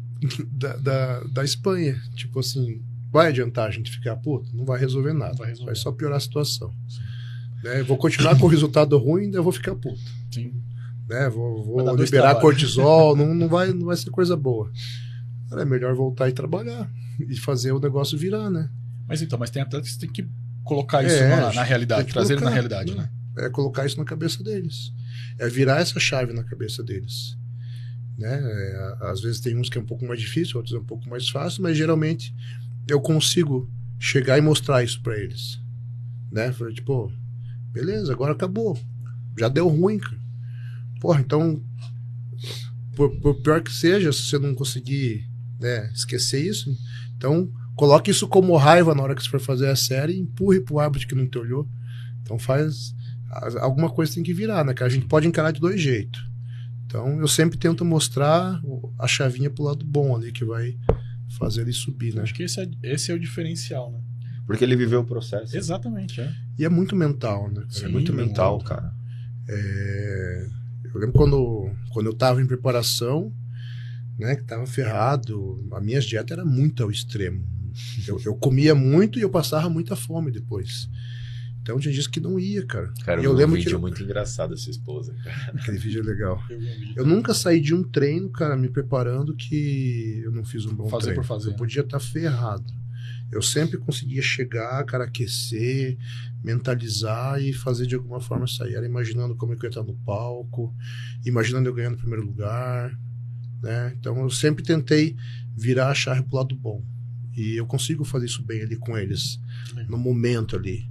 da, da, da Espanha. Tipo assim, vai adiantar a gente ficar puto? Não vai resolver nada. Vai Vai, resolver. só piorar a situação. Né? Vou continuar com o resultado ruim, ainda vou ficar puto. Sim. Né? Vou, vou liberar cortisol, não, não, vai, não vai ser coisa boa. Cara, É melhor voltar e trabalhar e fazer o negócio virar, né? Mas então, mas tem atletas que tem que colocar isso É, na, na realidade, trazer ele na colocar, realidade, né? né? É colocar isso na cabeça deles. É virar essa chave na cabeça deles. Né? É, às vezes tem uns que é um pouco mais difícil, outros é um pouco mais fácil, mas geralmente eu consigo chegar e mostrar isso pra eles. Né? Falei, tipo, beleza, agora acabou. Já deu ruim, cara. Porra, então, por, por pior que seja, se você não conseguir né, esquecer isso, então coloque isso como raiva na hora que você for fazer a série e empurre pro árbitro que não te olhou. Então faz. Alguma coisa tem que virar, né? Que a gente pode encarar de dois jeitos. Então eu sempre tento mostrar a chavinha pro lado bom ali, que vai fazer ele subir, né? Acho que esse é, esse é o diferencial, né? Porque ele viveu o processo. Exatamente, é. E é muito mental, né? cara? Sim, é muito mental. cara. É, Eu lembro quando, quando eu tava em preparação, né? Que tava ferrado, a minha dieta era muito ao extremo. Eu, eu comia muito e eu passava muita fome depois. Então tinha dias que não ia, cara. Cara, E eu eu vi um lembro vídeo que- muito engraçado da sua esposa. Cara. (laughs) Aquele vídeo é legal. Eu, nunca saí de um treino, cara, me preparando que eu não fiz um bom Fazer treino. por fazer, Eu podia estar ferrado. Eu sempre conseguia chegar, cara, aquecer, mentalizar e fazer de alguma forma sair. Era imaginando como é que eu ia estar no palco, imaginando eu ganhando o primeiro lugar, né? Então eu sempre tentei virar a chave pro lado bom. E eu consigo fazer isso bem ali com eles, Legal. no momento ali.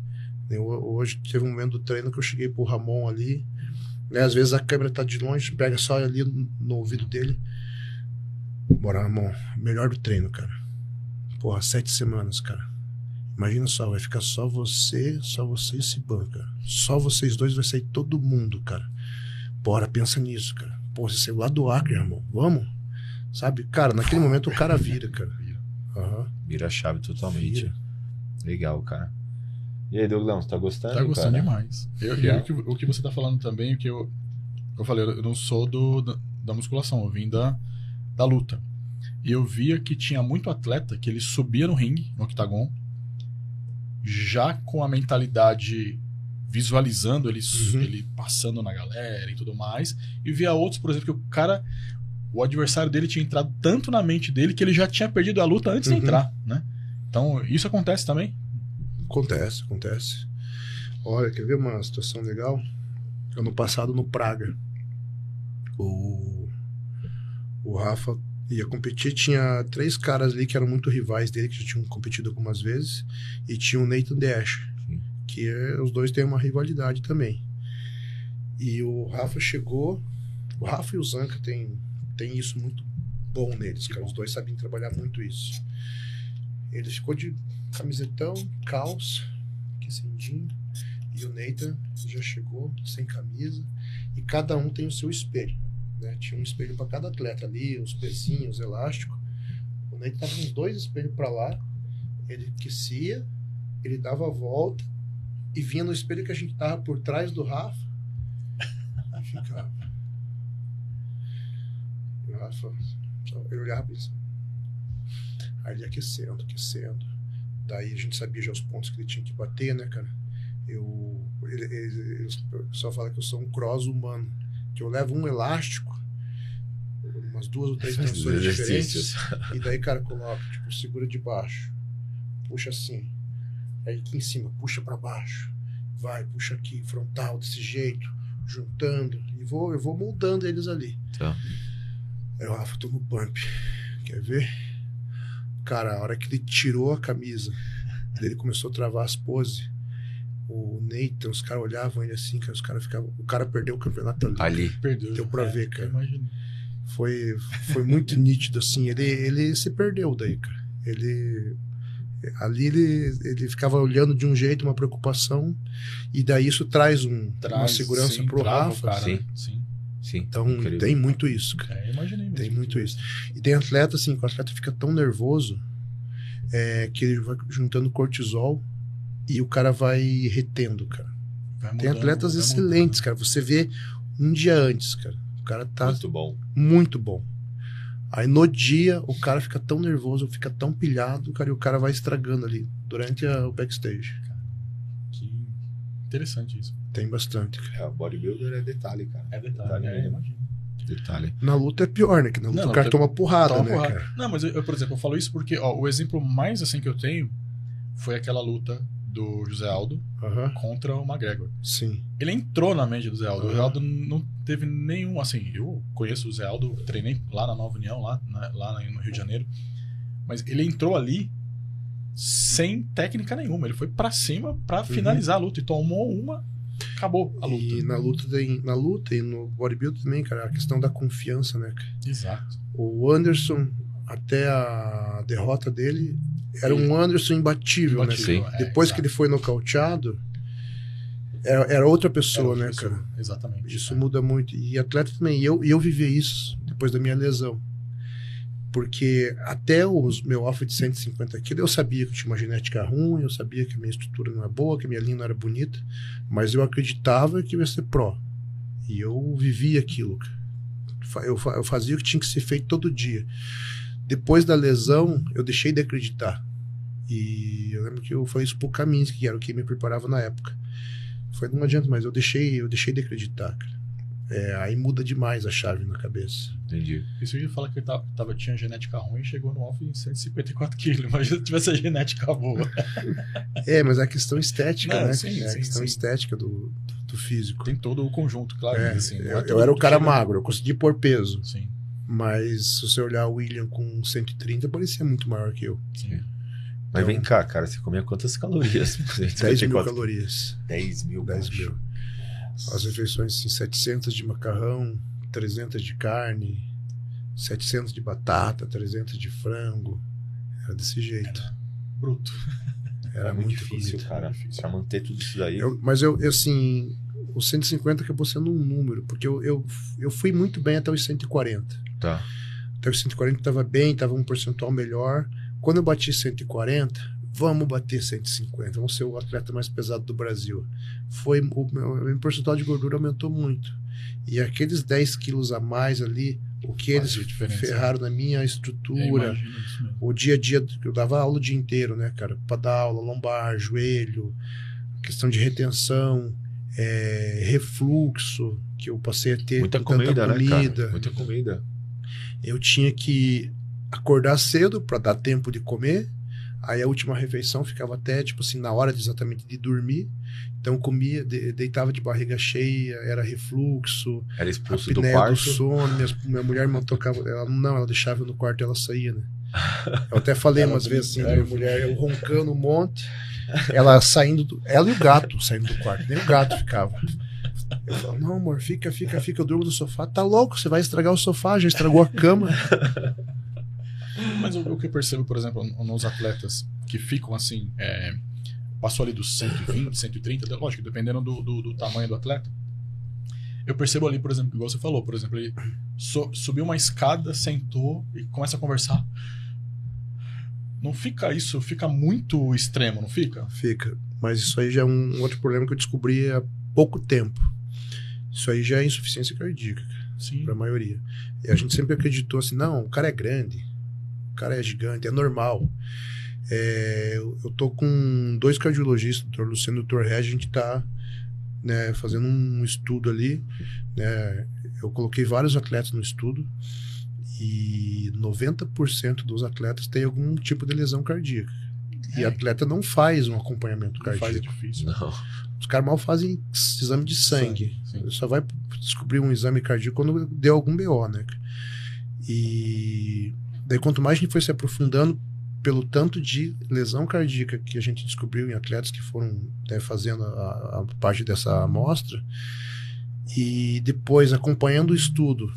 Eu, hoje teve um momento do treino que eu cheguei pro Ramon ali, né? Às vezes a câmera tá de longe, pega só ali no, no ouvido dele. Bora, Ramon, melhor do treino, cara. Porra, sete semanas, cara. Imagina só, vai ficar só você, só você e esse banca. Só vocês dois vai sair todo mundo, cara. Bora, pensa nisso, cara. Pô, você saiu lá do Acre, Ramon. Vamos? Sabe? Cara, naquele momento o cara vira, cara. Aham. Vira a chave totalmente. Vira. Legal, cara. E aí, Douglas, você tá gostando? Tá gostando cara? demais. Eu, Legal. e o, que, o que você tá falando também, o que eu, eu falei, eu não sou do, da, da musculação, eu vim da, da luta. E eu via que tinha muito atleta que ele subia no ringue, no octagon, já com a mentalidade visualizando ele, Uhum. ele passando na galera e tudo mais. E via outros, por exemplo, que o cara, o adversário dele tinha entrado tanto na mente dele que ele já tinha perdido a luta antes Uhum. de entrar, né? Então, isso acontece também. Acontece, acontece. Olha, quer ver uma situação legal? Ano passado no Praga, o, o Rafa ia competir, tinha três caras ali que eram muito rivais dele, que já tinham competido algumas vezes, e tinha o Nathan Dash, Sim. que é- os dois têm uma rivalidade também. E o Rafa chegou, o Rafa e o Zanca tem, tem isso muito bom neles, cara. Os dois sabem trabalhar muito isso. Ele ficou de camisetão, calça, aquecidinho. E o Nathan já chegou sem camisa. E cada um tem o seu espelho. Né? Tinha um espelho para cada atleta ali, os pezinhos, elástico. O Nathan tava com dois espelhos para lá. Ele aquecia, ele dava a volta e vinha no espelho que a gente tava por trás do Rafa. E ficava. E o Rafa, só- ele olhava pra isso. Aí ele aquecendo, aquecendo. Daí a gente sabia já os pontos que ele tinha que bater, né, cara? Eu, ele, ele, ele- pessoal fala que eu sou um cross humano. Que eu levo um elástico, umas duas ou três (laughs) tensões diferentes. E daí, cara, coloca, tipo, segura de baixo. Puxa assim. Aí aqui em cima, puxa pra baixo. Vai, puxa aqui, frontal, desse jeito, juntando. E vou, eu vou moldando eles ali. Tá. Aí o Rafa, tô no pump. Quer ver? Cara, a hora que ele tirou a camisa, ele começou a travar as poses. O Nathan, os caras olhavam ele assim, cara, os caras ficavam. O cara perdeu o campeonato ali. Ali. Perdeu. Deu pra É, ver, cara. Foi, foi muito nítido, assim. Ele, ele se perdeu daí, cara. Ele. Ali ele, ele ficava olhando de um jeito, uma preocupação, e daí isso traz um, uma Traz, segurança sim, pro Rafa. cara, sim. né? sim. Sim. Então Incrível. tem muito isso, cara. É, eu imaginei mesmo. Tem muito isso. E tem atleta, assim, que o atleta fica tão nervoso é, que ele vai juntando cortisol e o cara vai retendo, cara. Vai Tem mudando, atletas vai excelentes, cara. Você vê um dia antes, cara. O cara tá Muito bom. muito bom. Aí no dia o cara fica tão nervoso, fica tão pilhado, cara, e o cara vai estragando ali durante a, o backstage. Que interessante isso. Tem bastante. cara. É, o bodybuilder é detalhe, cara. É detalhe, Detalhe é, imagina. Detalhe. Na luta é pior, né? Que na luta Não, o cara toma porrada, Toma né, porrada. cara? Não, mas eu, eu, por exemplo, eu falo isso porque ó, o exemplo mais assim que eu tenho foi aquela luta do José Aldo Aham, contra o McGregor. sim. Ele entrou na mente do Zé Aldo. O Zé Aham. Aldo não teve nenhum, assim, eu conheço o Zé Aldo, treinei lá na Nova União, lá, na- lá no Rio de Janeiro. Mas ele entrou ali sem técnica nenhuma. Ele foi pra cima pra finalizar a luta e tomou uma, acabou a luta. Uhum. E na luta, tem, na luta e no bodybuilding também, cara, a questão da confiança, né? Exato. O Anderson, até a derrota dele, era um Anderson imbatível, né? Imbatível, cara? é, Depois exato. que ele foi nocauteado, era, era outra pessoa, Era outra né, pessoa. cara? Exatamente. Isso É. muda muito. E atleta também. E eu, eu vivi isso depois da minha lesão. Porque até o meu alfa de 150 quilos, eu sabia que eu tinha uma genética ruim, eu sabia que a minha estrutura não é boa, que a minha linha não era bonita, mas eu acreditava que eu ia ser pró. E eu vivia aquilo. eu fazia o que tinha que ser feito todo dia. Depois da lesão, eu deixei de acreditar. E eu lembro que eu falei isso pro Kaminsky, que era o que me preparava na época. Foi, não adianta, mas eu deixei, eu deixei de acreditar, cara. É, aí muda demais a chave na cabeça. Entendi. Isso eu ia falar que ele tava, tava- tinha genética ruim e chegou no alfa em 154 quilos. Imagina se tivesse a genética boa. (laughs) É, mas é a questão estética, Não, né? sim, é a sim, questão sim. estética do, do, físico. Tem todo o conjunto, claro. É, assim, é eu, eu era o cara magro, eu consegui pôr peso. Sim, Mas se você olhar o William com 130, parecia muito maior que eu. sim. Mas Então- vem cá, cara, você comia quantas calorias? (laughs) 10 mil calorias. 10 mil. 10 macho. mil. As refeições, assim, 700 de macarrão, 300 de carne, 700 de batata, 300 de frango. Era desse jeito. Bruto. Era É muito muito difícil, cara. difícil. Pra manter tudo isso daí. Eu- mas eu, eu, assim, o 150 acabou sendo um número, porque eu, eu, eu fui muito bem até os 140. Tá. Os 140 estava bem, estava um percentual melhor. Quando eu bati 140, vamos bater 150, vamos ser o atleta mais pesado do Brasil. Foi o meu, o meu percentual de gordura aumentou muito. E aqueles 10 quilos a mais ali, o que eles Fazia diferença. ferraram na minha estrutura, o dia a dia, eu dava aula o dia inteiro, né, cara? Para dar aula, lombar, joelho, questão de retenção, é, refluxo, que eu passei a ter Muita com tanta comida, né, comida. cara? Muita comida. Eu tinha que acordar cedo para dar tempo de comer. Aí a última refeição ficava até, tipo assim, na hora de, exatamente de dormir. Então comia, de- deitava de barriga cheia, era refluxo, Era expulso do apneia do quarto. sono. Minha, minha mulher me tocava, ela não, ela deixava eu no quarto e ela saía, né? (laughs) Eu até falei Ela umas vezes assim, minha mulher, eu roncando um monte, ela saindo, do, ela e o gato saindo do quarto, nem o gato ficava. Eu falo, não, amor, fica, fica, fica, eu durmo no sofá. Tá louco, você vai estragar o sofá, já estragou a cama. (laughs) Mas o, o que eu percebo, por exemplo, nos atletas que ficam assim, é, passou ali dos 120, 130, lógico, dependendo do, do, do tamanho do atleta. Eu percebo ali, por exemplo, igual você falou, por exemplo, ele so- subiu uma escada, sentou e começa a conversar. Não fica isso, fica muito extremo, não fica? Fica. Mas isso aí já é um outro problema que eu descobri há pouco tempo. Isso aí já é insuficiência cardíaca, Sim. para a maioria. E a gente sempre acreditou assim, não, o cara é grande, o cara é gigante, é normal. É, eu tô com dois cardiologistas, o Dr. Luciano e o Dr. Regis, a gente tá né, fazendo um estudo ali. Né, eu coloquei vários atletas no estudo e 90% dos atletas tem algum tipo de lesão cardíaca. E É. atleta não faz um acompanhamento Não faz é cardíaco. difícil. Não. Os caras mal fazem exame de sangue. Sangue. Só vai descobrir um exame cardíaco quando deu algum BO, né? E daí quanto mais a gente foi se aprofundando pelo tanto de lesão cardíaca que a gente descobriu em atletas que foram né, fazendo a, a parte dessa amostra e depois acompanhando o estudo,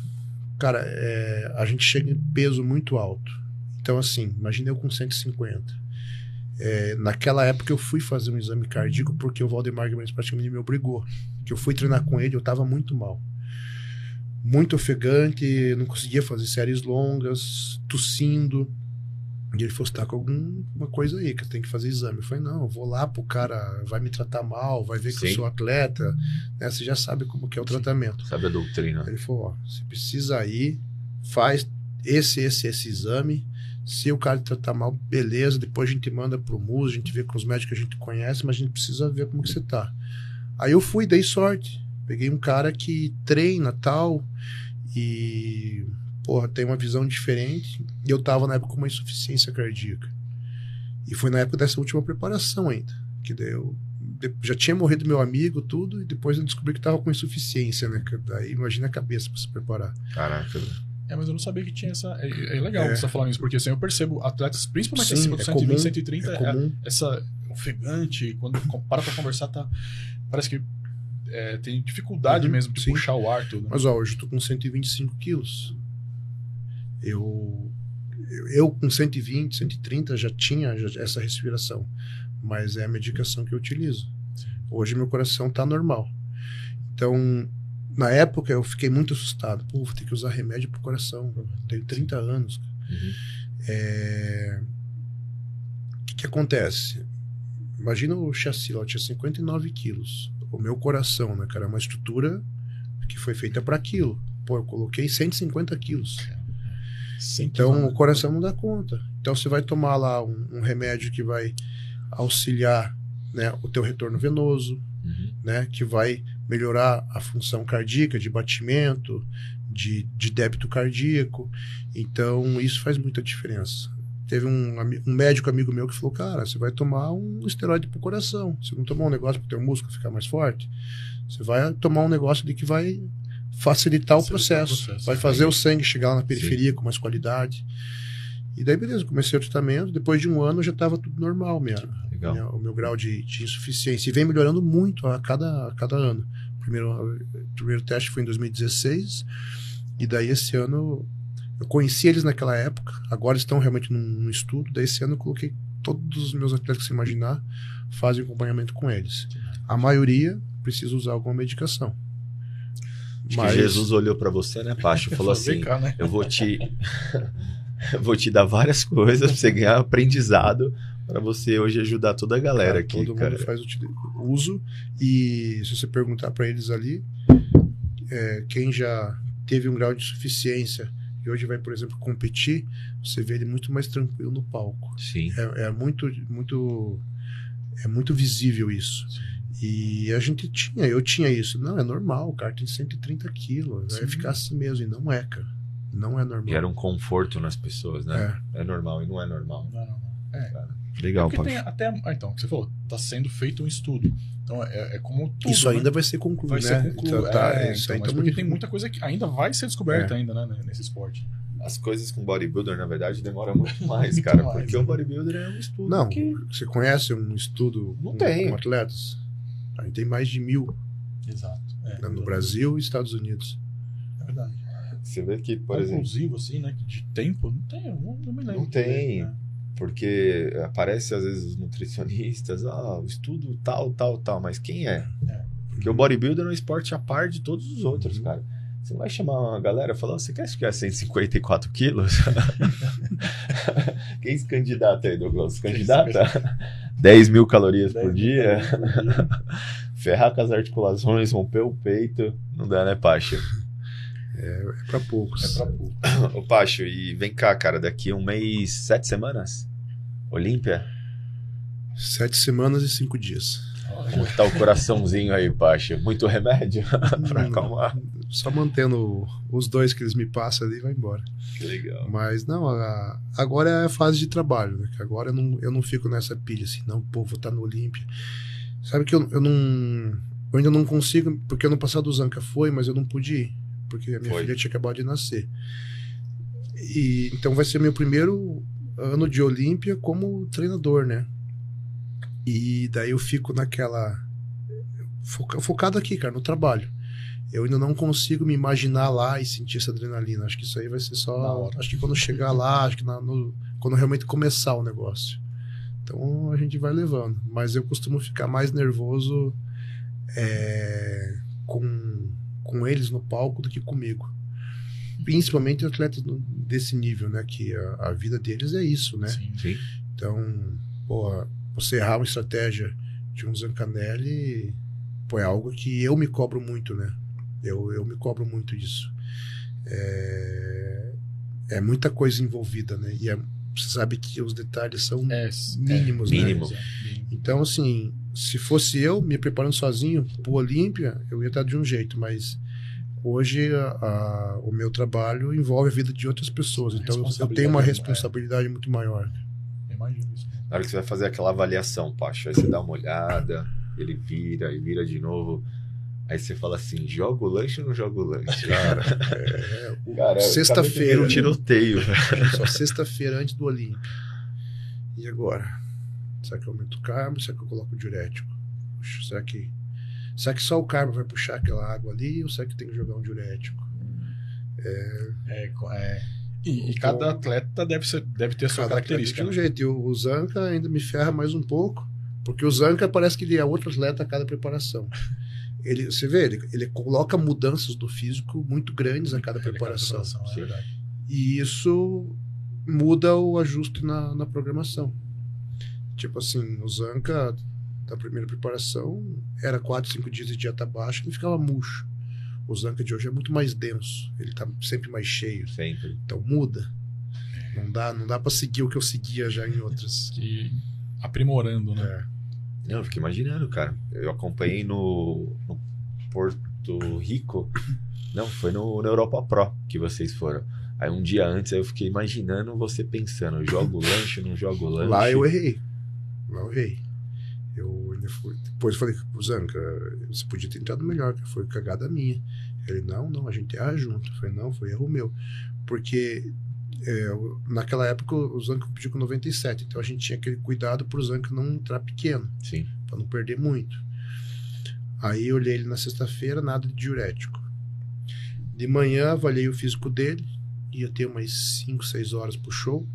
cara, é, a gente chega em peso muito alto. Então assim, imagina eu com 150. É, naquela época eu fui fazer um exame cardíaco porque o Valdemar Guimarães praticamente me obrigou. Que eu fui treinar com ele, eu tava muito mal. Muito ofegante, não conseguia fazer séries longas, tossindo. E ele falou: você tá com alguma coisa aí, que tem que fazer exame. Eu falei: não, eu vou lá pro cara, vai me tratar mal, vai ver que eu Sim. sou atleta, né? Você já sabe como que é o tratamento. Sabe a doutrina. Ele falou: ó, você precisa ir, faz esse, esse, esse exame. Se o cara tratar mal, beleza. Depois a gente manda pro MUS, a gente vê com os médicos que a gente conhece, mas a gente precisa ver como que você tá. Aí eu fui, dei sorte. Peguei um cara que treina tal e, porra, tem uma visão diferente. E eu tava na época com uma insuficiência cardíaca. E foi na época dessa última preparação ainda. Que daí eu já tinha morrido meu amigo, tudo, e depois eu descobri que tava com insuficiência, né? Daí imagina a cabeça pra se preparar. Caraca. É, mas eu não sabia que tinha essa. É, é legal É. você tá falando isso, porque assim, eu percebo atletas, principalmente Sim, acima do é 120, comum, 130, É é- comum. essa ofegante, quando para pra conversar, tá. Parece que é, tem dificuldade Uhum, mesmo de sim. puxar o ar tudo. Mas ó, hoje eu tô com 125 quilos. Eu, eu, eu com 120, 130 já tinha já- essa respiração. Mas é a medicação que eu utilizo. Hoje meu coração tá normal. Então, na época eu fiquei muito assustado. Pô, vou ter que usar remédio pro coração. Eu tenho 30 anos. Uhum. É, O que, que acontece? Imagina o chassi lá, eu tinha 59 quilos. O meu coração, né, cara, é uma estrutura que foi feita para aquilo. Pô, eu coloquei 150 quilos. Então o coração não dá conta. Então você vai tomar lá um, um remédio que vai auxiliar né, o teu retorno venoso, Uhum. né, que vai melhorar a função cardíaca, de batimento, de, de débito cardíaco. Então, isso faz muita diferença. Teve um, um médico amigo meu que falou: Cara, você vai tomar um esteroide pro coração. Você não tomar um negócio pro teu músculo ficar mais forte. Você vai tomar um negócio de que vai facilitar, o, Facilitar o processo, processo. Vai fazer o sangue chegar lá na periferia com mais qualidade. E daí, beleza, comecei o tratamento. Depois de um ano já estava tudo normal mesmo né, o meu grau de, de insuficiência. E vem melhorando muito a cada, a cada ano. O primeiro, o primeiro teste foi em 2016, e daí esse ano eu conheci eles naquela época, agora estão realmente num, num estudo. Daí esse ano eu coloquei todos os meus atletas que você imaginar, fazem acompanhamento com eles. A maioria precisa usar alguma medicação. Acho que Jesus olhou pra você, né, Pacho? (laughs) Falou assim: cá, né? eu vou te. (laughs) (laughs) vou te dar várias coisas pra você ganhar aprendizado pra você hoje ajudar toda a galera Cara, aqui, todo cara. mundo faz uso e se você perguntar para eles ali, é, quem já teve um grau de insuficiência e hoje vai, por exemplo, competir, você vê ele muito mais tranquilo no palco. Sim. É, é muito, muito, é muito visível isso. E a gente tinha, eu tinha isso. Não, é normal, o cara tem 130 quilos, vai ficar assim mesmo. E não é, cara. Não é normal. E era um conforto nas pessoas, né? É. É, normal e não é normal. Não, não, não. Legal, Porque Pacho. tem até. Ah, então, o que você falou, tá sendo feito um estudo. Então é, é como tudo. Isso né? ainda vai ser concluído, vai né? ser concluído. Então, tá, é, isso então, aí mas tamo- porque tem muita coisa que ainda vai ser descoberta É. ainda, né, nesse esporte. As coisas com bodybuilder, na verdade, demoram muito mais, Muito cara. mais, porque né? o bodybuilder é um estudo. Não, que- você conhece um estudo Não com, tem. com atletas? A gente tem mais de mil Exato. É, né, no Brasil e Estados Unidos. É verdade. Você vê que, por exemplo, Conclusivo, assim, né? De tempo, não tem, não, não me lembro. Não tem. né? porque aparece às vezes os nutricionistas, ah, o estudo tal, tal, tal, mas quem é? É. Porque o bodybuilder é um esporte a par de todos os outros, cara. Você vai chamar uma galera e falar, você quer a 154 quilos? (laughs) Quem se candidata aí, Douglas? Candidata? (laughs) 10 mil calorias por dia? (laughs) Ferrar com as articulações, romper o peito. Não dá, né, Pacho? É para poucos. É pra pouco. Ô, Pacho, e vem cá, cara, daqui um mês, sete semanas? Olímpia? Sete semanas e cinco dias. Como tá o coraçãozinho aí, Pacho? Muito remédio (laughs) (laughs) pra acalmar? Só mantendo os dois que eles me passam ali vai embora. Que legal. Mas não, a- agora é a fase de trabalho, né? Que agora eu não, eu não fico nessa pilha assim, não, pô, vou estar no Olímpia. Sabe que eu, eu não. Eu ainda não consigo, porque ano passado o Zanca foi, mas eu não pude ir, porque a minha Foi. filha tinha acabado de nascer. E então vai ser meu primeiro ano de Olímpia como treinador, né? E daí eu fico naquela foca- focado aqui, cara, no trabalho. Eu ainda não consigo me imaginar lá e sentir essa adrenalina. Acho que isso aí vai ser só. Acho que quando chegar lá, acho que na- no- quando realmente começar o negócio. Então a gente vai levando. Mas eu costumo ficar mais nervoso é, com, com eles no palco do que comigo. Principalmente atletas desse nível, né? Que a, a vida deles é isso, né? Sim. Sim. Então, porra, você errar uma estratégia de um Zancanelli, pô, é algo que eu me cobro muito, né? Eu, eu me cobro muito disso. É, é muita coisa envolvida, né? E é, você sabe que os detalhes são É, mínimos, é, né? Mínimo. é, mínimo. Então, assim, se fosse eu me preparando sozinho pro Olímpia, eu ia estar de um jeito, mas hoje a- a- o meu trabalho envolve a vida de outras pessoas. Então, eu- tenho uma Responsabilidade, é. muito maior. Imagino isso. Na hora que você vai fazer aquela avaliação, Pacho, aí você dá uma olhada, ele vira e vira de novo. Aí você fala assim: joga o lanche ou não joga o lanche? (laughs) Cara, (laughs) É, o- cara sexta-feira, um tiroteio. (laughs) só sexta-feira antes do Olímpia. E agora? Será que eu aumento o carbo? Será que eu coloco o diurético? Puxa, será que será que só o carbo vai puxar aquela água ali ou será que tem que jogar um diurético? É, co- é. E, e Então- cada atleta deve, ser, deve ter a sua Cada característica. de um né? jeito. E o, o Zanca ainda me ferra mais um pouco, porque o Zanca parece que ele é outro atleta a cada preparação. Ele, você vê, ele, ele coloca mudanças do físico muito grandes a cada preparação. preparação, é. E isso muda o ajuste na, na programação. Tipo assim, o Zanca da primeira preparação era 4, 5 dias de dieta baixa e ficava murcho. O Zanca de hoje é muito mais denso, ele tá sempre mais cheio. Sempre. Então muda. Não dá, não dá para seguir o que eu seguia já em outras. (laughs) E aprimorando, né? É. Não, eu fico imaginando, cara. Eu acompanhei no, no Porto Rico. (coughs) Não, foi no, no Europa Pro que vocês foram. Aí um dia antes eu fiquei imaginando você pensando: jogo lanche, não jogo lanche. Lá eu errei. Lá eu ainda fui. Depois eu falei Zanca, você podia ter entrado melhor, que foi cagada minha. Ele, não, não, a gente erra junto. Eu falei, não, foi erro meu. Porque é, o- naquela época o Zanca pediu com 97, então a gente tinha aquele cuidado pro Zanca não entrar pequeno, Sim. para não perder muito. Aí eu olhei ele na sexta-feira, nada de diurético. De manhã avaliei o físico dele, ia ter umas 5, 6 horas pro show.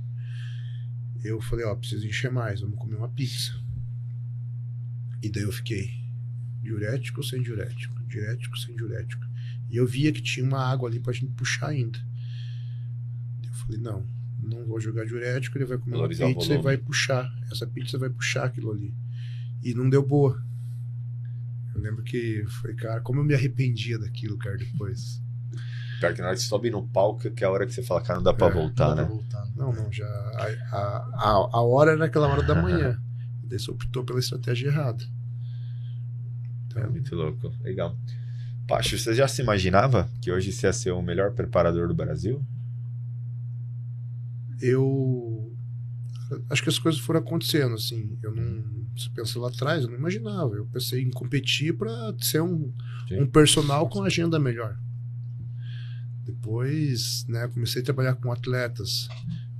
Eu falei, ó, preciso encher mais, vamos comer uma pizza. E daí eu fiquei diurético sem diurético, diurético sem diurético. E eu via que tinha uma água ali pra gente puxar ainda. Eu falei, não, não vou jogar diurético, ele vai comer uma pizza e vai puxar. Essa pizza vai puxar aquilo ali. E não deu boa. Eu lembro que foi, cara, como eu me arrependia daquilo, cara, depois. Pior que na hora que você sobe no palco, que é a hora que você fala, cara, não dá pra É, voltar, Dá pra né? voltar, né? Não, não, já. A, a, a, hora era aquela hora da manhã. E (laughs) daí você optou pela estratégia errada. É Então, muito louco. Legal. Pacho, você já se imaginava que hoje você ia ser o melhor preparador do Brasil? eu. Acho que as coisas foram acontecendo, assim. Eu não. Se pensa lá atrás, eu não imaginava. Eu pensei em competir para ser um, Sim. um personal com agenda melhor. Depois, né, comecei a trabalhar com atletas.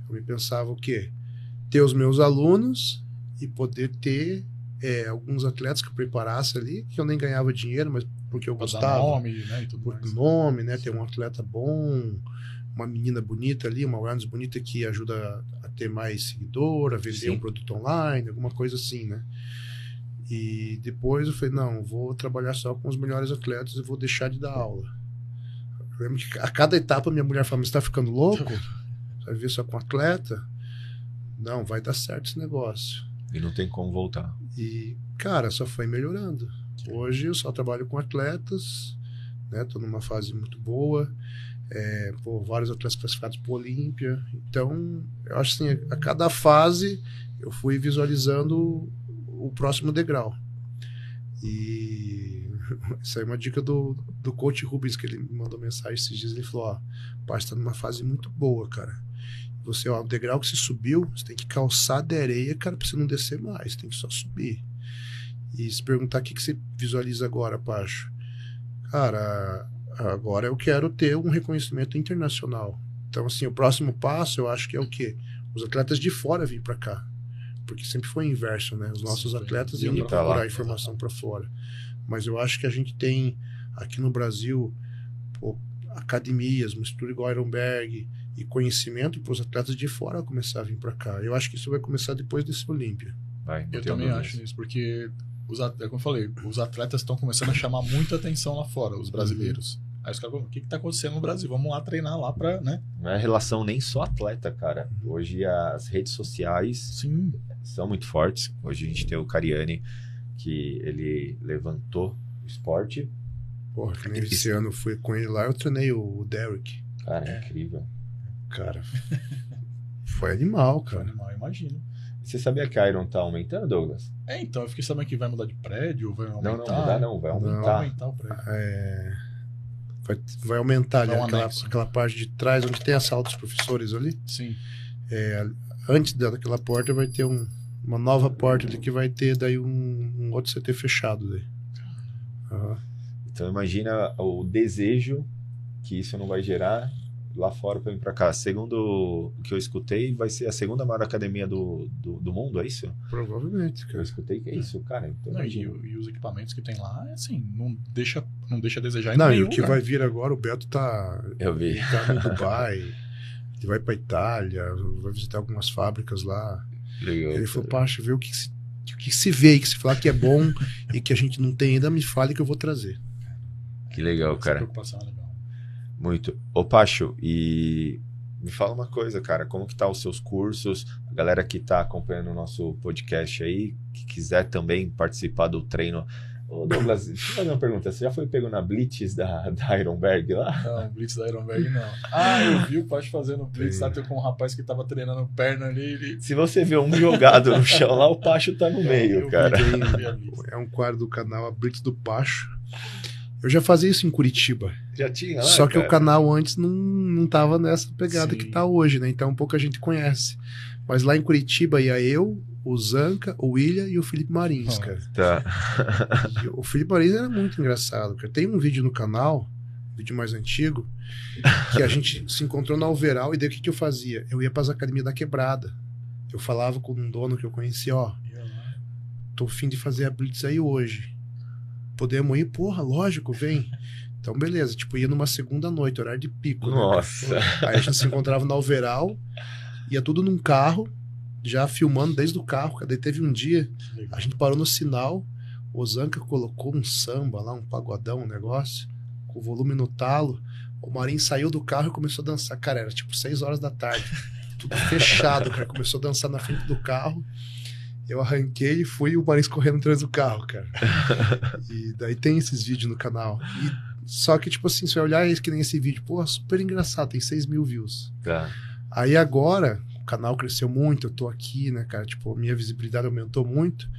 Eu me pensava o quê? Ter os meus alunos e poder ter é, alguns atletas que eu preparasse ali, que eu nem ganhava dinheiro, mas porque eu Pra gostava nome, né? Por mais. nome, né? Ter um atleta bom, uma menina bonita ali, uma awareness bonita que ajuda a ter mais seguidor, a vender Sim. um produto online, alguma coisa assim, né? E depois eu falei, não, vou trabalhar só com os melhores atletas e vou deixar de dar aula. Eu lembro que a cada etapa minha mulher fala, mas você tá ficando louco? Você vai ver só com atleta? Não, vai dar certo esse negócio. E não tem como voltar. E, cara, só foi melhorando. Hoje eu só trabalho com atletas, né? Tô numa fase muito boa. É, pô, vários atletas classificados para Olímpia. Então, eu acho assim, a cada fase eu fui visualizando o próximo degrau. E (laughs) isso aí é uma dica do, do coach Rubens, que ele me mandou mensagem esses dias. Ele falou: Ó, você tá numa fase muito boa, cara. Você, ó, o degrau que você subiu, você tem que calçar de areia, cara, pra você não descer mais, tem que só subir. E se perguntar o que, que você visualiza agora, Pacho? Cara, agora eu quero ter um reconhecimento internacional. Então, assim, o próximo passo eu acho que é o quê? Os atletas de fora virem para cá. Porque sempre foi o inverso, né? Os nossos Sim, atletas iam pra lá. procurar informação para fora. Mas eu acho que a gente tem aqui no Brasil pô, academias, uma estrutura igual a Ironberg e conhecimento para os atletas de fora começar a vir para cá. Eu acho que isso vai começar depois desse Olímpia. Vai, Eu também dúvidas. acho isso, porque, os, at- é como eu falei, os atletas estão começando a chamar muita atenção lá fora, os brasileiros. Aí os caras falam, o que, que tá acontecendo no Brasil? Vamos lá treinar lá pra, né? Não é relação nem só atleta, cara. Hoje as redes sociais Sim. são muito fortes. Hoje a gente tem o Cariani, que ele levantou o esporte. Porra, que nem esse ano eu fui com ele lá, eu treinei o Derek. Cara, é incrível. cara. (laughs) Foi animal, Foi cara. animal, imagino. Você sabia que a Iron tá aumentando, Douglas? É, então, eu fiquei sabendo que vai mudar de prédio, vai aumentar. Não, não, mudar não, vai Não. Vai aumentar. aumentar o prédio. É, vai, vai aumentar ali um aquela, anexo. aquela parte de trás, onde tem a sala dos professores ali. Sim. É, antes daquela porta vai ter um- uma nova porta ali que vai ter daí um, um outro CT fechado daí. Aham. Então imagina o desejo que isso não vai gerar lá fora para vir para cá. Segundo o que eu escutei, vai ser a segunda maior academia do, do, do mundo, é isso? Provavelmente, Eu cara. escutei que é isso, cara. Então, Não, e, e os equipamentos que tem lá, é assim, não deixa, não deixa a desejar em Não, e nenhum o que lugar. vai vir agora, o Beto tá, Eu vi. tá no Dubai, (laughs) ele vai pra Itália, vai visitar algumas fábricas lá. Legal. Ele falou, Pacha, vê o que se, o que se vê, que se falar que é bom e que a gente não tem ainda, me fale que eu vou trazer. Que legal, Essa cara. preocupação é legal. Muito. Ô, Pacho, e me fala uma coisa, cara. Como que tá os seus cursos? A galera que tá acompanhando o nosso podcast aí, que quiser também participar do treino. Ô, Douglas, deixa eu fazer uma pergunta. Você já foi pego na Blitz da, da Ironberg lá? Não, Blitz da Ironberg não. Ah, eu vi o Pacho fazendo Blitz, tá com um rapaz que tava treinando perna ali, ele... Se você vê um jogado no chão lá, o Pacho tá no meio, eu cara. Vi, eu vi. É um quadro do canal A Blitz do Pacho. Eu já fazia isso em Curitiba. Já tinha lá, Só que cara? o canal antes não, não tava nessa pegada Sim. que tá hoje, né? Então pouca gente conhece. Mas lá em Curitiba ia eu, o Zanca, o William e o Felipe Marins, cara. Tá. E o Felipe Marins era muito engraçado, cara. Tem um vídeo no canal, um vídeo mais antigo, que a gente se encontrou na Alveral e daí o que, que eu fazia? Eu ia pras academias da quebrada. Eu falava com um dono que eu conhecia, ó, tô fim de fazer a Blitz aí hoje. Podemos ir? Porra, lógico, vem. Então, beleza. Tipo, ia numa segunda noite, horário de pico. né? Nossa. Aí a gente se encontrava na Alveral, ia tudo num carro, já filmando desde o carro. Daí teve um dia, a gente parou no sinal, o Zanca colocou um samba lá, um pagodão, um negócio, com o volume no talo. O Marinho saiu do carro e começou a dançar. Cara, era tipo 6 horas da tarde. Tudo fechado, cara. Começou a dançar na frente do carro. Eu arranquei e fui o Marinho correndo atrás do carro, cara. E daí tem esses vídeos no canal. E, só que, tipo assim, se você olhar esse, que nem esse vídeo, pô, super engraçado, tem 6 mil views. Tá. Aí agora, o canal cresceu muito, eu tô aqui, né, cara? Tipo, a minha visibilidade aumentou muito.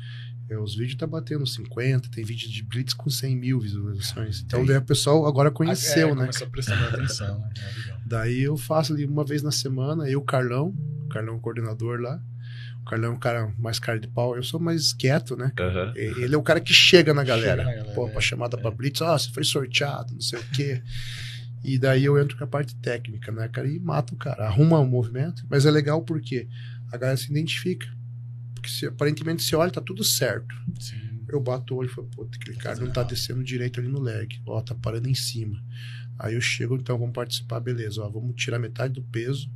É, os vídeos tá batendo 50, tem vídeo de Blitz com 100 mil visualizações. Então daí o pessoal agora conheceu, é, né? Começou a prestar mais atenção, né? É. Daí eu faço ali uma vez na semana, eu, o Carlão, o Carlão é o coordenador lá. O Carlão é um cara mais cara de pau, eu sou mais quieto, né? E- Ele é o cara que chega na galera. Chega na galera, Pô, é. pra chamada pra Blitz, ó, você foi sorteado, não sei o quê. E daí eu entro com a parte técnica, né, cara? E mato o cara, arruma o movimento. Mas é legal porque a galera se identifica. Porque se, aparentemente se olha, tá tudo certo. Sim. Eu bato o olho e falo, pô, aquele cara não tá descendo direito ali no leg. Ó, tá parando em cima. Aí eu chego, então vamos participar, beleza. Ó, vamos tirar metade do peso.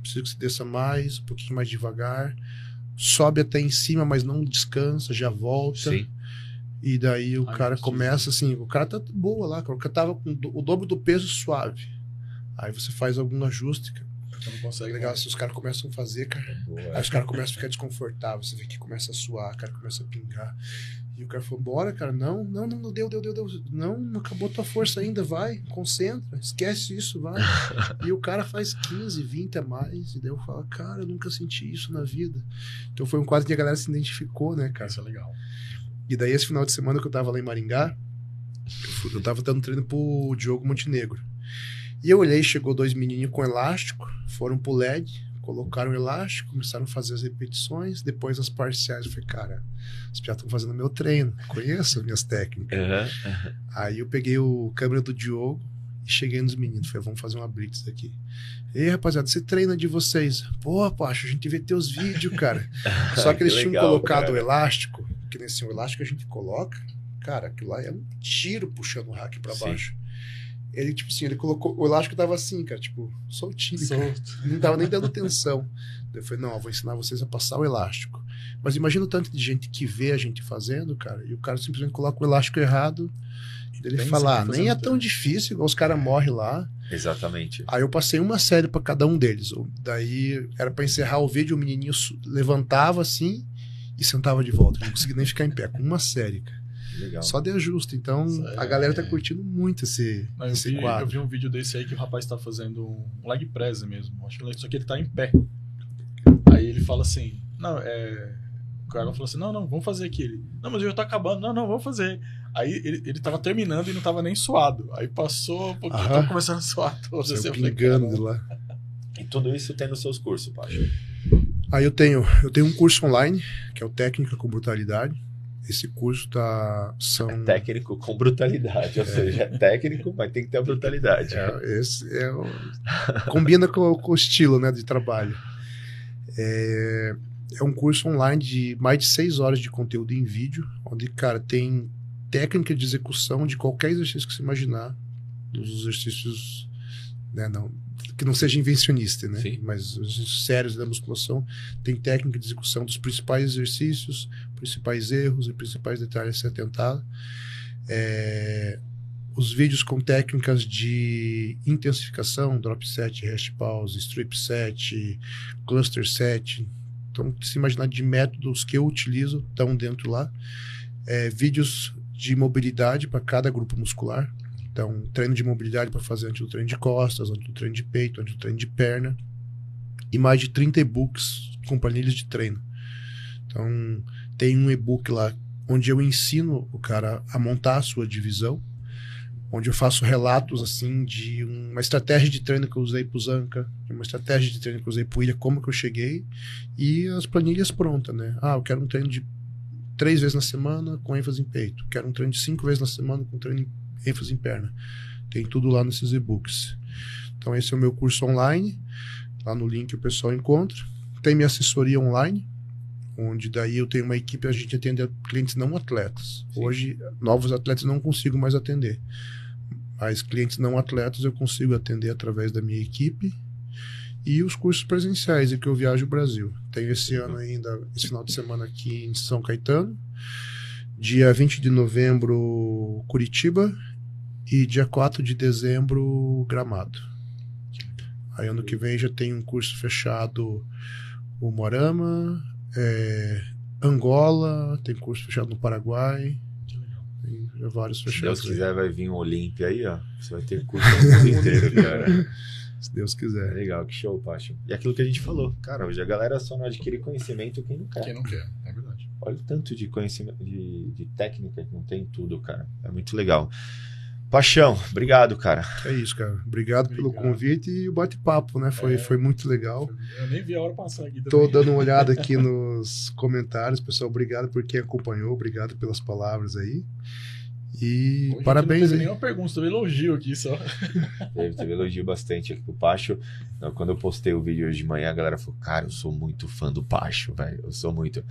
Preciso que você desça mais, um pouquinho mais devagar. Sobe até em cima, mas não descansa, já volta. Sim. E daí o Ai, cara começa assim, o cara tá boa lá, cara. o cara tava com o dobro do peso suave. Aí você faz algum ajuste, cara. Você não consegue É legal, se os caras começam a fazer, cara. Boa. Aí os caras começam a ficar desconfortáveis, você vê que começa a suar, cara começa a pingar. E o cara falou, bora, cara, não, não, não, não deu, deu, deu, deu. Não, não acabou tua força ainda, vai, concentra, esquece isso, vai. (laughs) e o cara faz 15, 20 a mais, e daí eu falo, cara, eu nunca senti isso na vida. Então foi um quadro que a galera se identificou, né, cara? Isso é legal. E daí, esse final de semana que eu tava lá em Maringá, eu, fui- eu tava dando treino pro Diogo Montenegro. E eu olhei, chegou dois menininhos com elástico, foram pro LED, colocaram o elástico, começaram a fazer as repetições, depois as parciais. Eu falei, cara, os piados estão fazendo meu treino, conheço as minhas técnicas. Aham. Aí eu peguei o câmera do Diogo e cheguei nos meninos. Falei, vamos fazer uma blitz aqui. Ei, rapaziada, você treina de vocês? Pô, Pacho, a gente vê teus vídeos, cara. (laughs) Só que eles Que tinham legal, colocado cara. o elástico, que nesse o elástico a gente coloca, cara, aquilo lá é um tiro puxando o hack pra Sim. baixo. Ele, tipo assim, ele colocou. O elástico tava assim, cara, tipo, soltinho. cara. Solto. Não tava nem dando tensão. Daí Eu falei, não, eu vou ensinar vocês a passar o elástico. Mas imagina o tanto de gente que vê a gente fazendo, cara, e o cara simplesmente coloca o elástico errado. E ele fala, ah, nem é tão difícil, igual os caras morrem lá. Exatamente. Aí eu passei uma série pra cada um deles. Daí era pra encerrar o vídeo, o menininho levantava assim e sentava de volta. Não conseguia nem ficar em pé, com uma série, cara. Legal. só de ajuste. Então é- a galera tá curtindo muito esse, Não, eu, esse vi, eu quadro. vi um vídeo desse aí que o rapaz tá fazendo um leg press mesmo. Acho que só que ele tá em pé. Aí ele fala assim: Não, é. O cara falou assim: Não, não, vamos fazer aqui. Ele, não, mas eu já tô acabando. Não, não, vamos fazer. Aí ele, ele tava terminando e não tava nem suado. Aí passou um pouquinho, tava começando a suar todo. Saiu assim, eu falei, pingando de lá. E tudo isso tem nos seus cursos, Pacho. Aí eu tenho, eu tenho um curso online, que é o Técnica com Brutalidade. Esse curso tá. São. É técnico com brutalidade, ou seja, é técnico, mas tem que ter a brutalidade. É, esse é o- combina com, com o estilo né, de trabalho. É, é um curso online de mais de seis horas de conteúdo em vídeo, onde, cara, tem técnica de execução de qualquer exercício que você imaginar, dos exercícios né, não, que não seja invencionista, né? Sim. Mas os exercícios sérios da musculação tem técnica de execução dos principais exercícios, principais erros e principais detalhes a ser atentado. É, os vídeos com técnicas de intensificação, drop set, rest pause, strip set, cluster set. Então, se imaginar de métodos que eu utilizo, estão dentro lá. É, vídeos de mobilidade para cada grupo muscular. Então, treino de mobilidade para fazer antes do treino de costas, antes do treino de peito, antes do treino de perna. E mais de 30 e-books com planilhas de treino. Então, tem um e-book lá onde eu ensino o cara a montar a sua divisão, onde eu faço relatos assim de uma estratégia de treino que eu usei pro Zanca, de uma estratégia de treino que eu usei pro Ilha, como que eu cheguei, e as planilhas prontas, né? Ah, eu quero um treino de três vezes na semana com ênfase em peito, quero um treino de cinco vezes na semana com treino em ênfase em perna. Tem tudo lá nesses e-books. Então esse é o meu curso online, lá no link o pessoal encontra. Tem minha assessoria online, onde daí eu tenho uma equipe a gente atende clientes não atletas. Sim. Hoje novos atletas não consigo mais atender, mas clientes não atletas eu consigo atender através da minha equipe e os cursos presenciais em que eu viajo o Brasil. Tenho esse ano ainda, esse final de semana aqui em São Caetano, dia 20 de novembro Curitiba e dia 4 de dezembro Gramado. Aí ano que vem já tem um curso fechado o Morama, é, Angola, tem curso fechado no Paraguai, tem vários Se fechados. Deus aí. quiser, vai vir um Olímpia aí, ó. Você vai ter curso (laughs) no mundo inteiro, cara. Deus É quiser. legal, que show, Pacho. E aquilo que a gente falou, cara, hoje a galera só não adquire conhecimento quem não quer. Quem não quer, é verdade. Olha o tanto de conhecimento, de, de técnica que não tem em tudo, cara. É muito legal. Paixão, obrigado, cara. É isso, cara. Obrigado, pelo Obrigado. convite e o bate-papo, né? Foi, É. foi muito legal. Eu nem vi a hora passar aqui também. Tô dando uma olhada aqui (laughs) nos comentários, pessoal. Obrigado por quem acompanhou, obrigado pelas palavras aí. E Hoje parabéns Não teve nenhuma pergunta, teve elogio aqui só. (laughs) Teve, teve elogio bastante aqui pro Pacho. Quando eu postei o vídeo hoje de manhã, a galera falou: Cara, eu sou muito fã do Pacho, velho. Eu sou muito.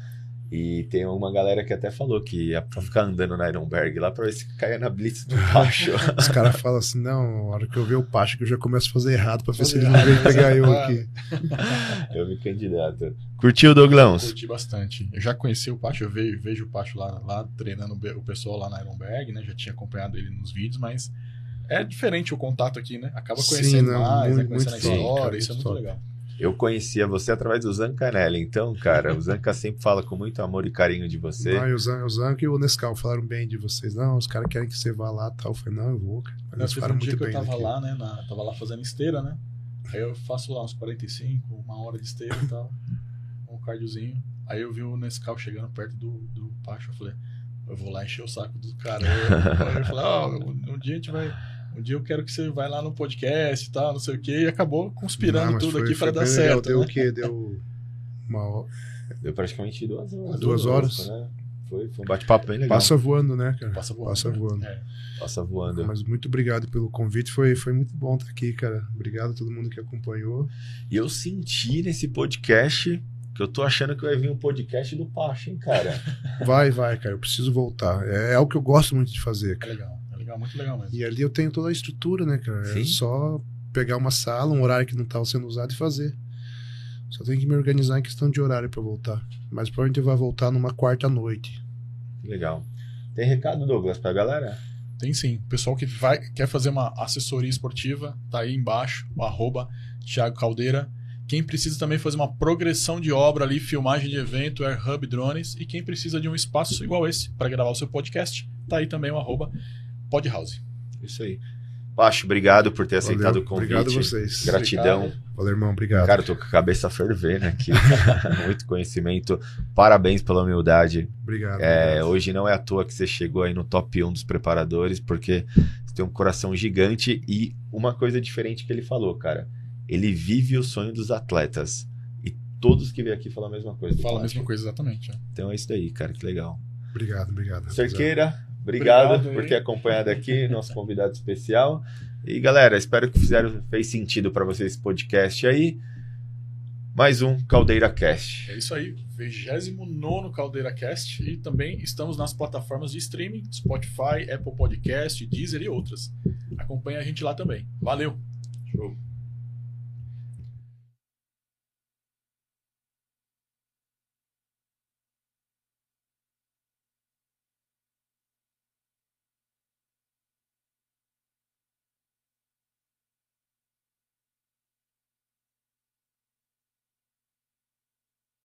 E tem uma galera que até falou que ia pra ficar andando na Ironberg lá pra ver se caia na blitz do (laughs) Pacho. Os caras falam assim: não, a hora que eu ver o Pacho, que eu já começo a fazer errado pra ver se ele não vem pegar eu aqui. (laughs) eu me candidato. Curtiu, Douglãos? Curti bastante. Eu já conheci o Pacho, eu vejo, vejo o Pacho lá, lá treinando o pessoal lá na Ironberg, né? Já tinha acompanhado ele nos vídeos, mas é diferente o contato aqui, né? Acaba Sim, conhecendo não, mais, né? muito- conhecendo a muito top, história, cara, isso é muito muito top. legal. Eu conhecia você através do Zancanelli. Então, cara, o Zanca (laughs) sempre fala com muito amor e carinho de você. Não, o Zan- o Zanca e o Nescau falaram bem de vocês. Não, os caras querem que você vá lá tal. Eu falei, não, eu vou, cara. Mas Não, eles falaram um dia muito que eu bem tava daqui. lá, né? na- tava lá fazendo esteira, né? Aí eu faço lá uns 45, uma hora de esteira e tal. Um cardiozinho. Aí eu vi o Nescau chegando perto do, do Pacho. Eu falei, eu vou lá encher o saco do cara. Aí eu, eu falei, ó, um, um dia a gente vai. Um dia eu quero que você vai lá no podcast e tal, não sei o quê. E acabou conspirando Não, mas tudo foi- aqui para dar bem legal. certo. Deu né? o quê? Deu uma hora. Deu praticamente duas horas. Duas horas. Né? Foi, foi um bate-papo bem legal. Passa voando, né, cara? Passa voando. Passa né? voando. É. Passa voando. Mas muito obrigado pelo convite. Foi, foi muito bom estar aqui, cara. Obrigado a todo mundo que acompanhou. E eu senti nesse podcast que eu tô achando que vai vir um podcast do Pacho, hein, cara? Vai, vai, cara. Eu preciso voltar. É, é algo que eu gosto muito de fazer, É cara. é legal, muito legal mesmo. E ali eu tenho toda a estrutura, né, cara? Sim. É só pegar uma sala, um horário que não estava sendo usado e fazer. Só tenho que me organizar em questão de horário para voltar. Mas provavelmente vai voltar numa quarta noite. Que legal. Tem recado, Douglas, pra galera? Tem sim. O pessoal que vai, quer fazer uma assessoria esportiva, tá aí embaixo, o arroba Thiago Caldeira. Quem precisa também fazer uma progressão de obra ali, filmagem de evento, Air Hub Drones. E quem precisa de um espaço igual esse para gravar o seu podcast, tá aí também o arroba podhouse. Isso aí. Pacho, obrigado por ter aceitado Valeu, o convite. Obrigado a vocês. Gratidão. Obrigado. Valeu, irmão. Obrigado. Cara, eu tô com a cabeça fervendo aqui. (laughs) Muito conhecimento. Parabéns pela humildade. obrigado. É, obrigado. hoje não é à toa que você chegou aí no top 1 dos preparadores, porque você tem um coração gigante e uma coisa diferente que ele falou, cara. Ele vive o sonho dos atletas. E todos que vêm aqui falam a mesma coisa. Fala a mesma coisa, exatamente. é. Então é isso daí, cara. Que legal. Obrigado, obrigado. Cerqueira, obrigado, Obrigado, por ter acompanhado aqui, nosso convidado especial. E galera, espero que fizeram, fez sentido para vocês esse podcast aí. Mais um Caldeira Cast. É isso aí, 29 Caldeira Cast e também estamos nas plataformas de streaming, Spotify, Apple Podcast, Deezer e outras. Acompanhe a gente lá também. Valeu! Show.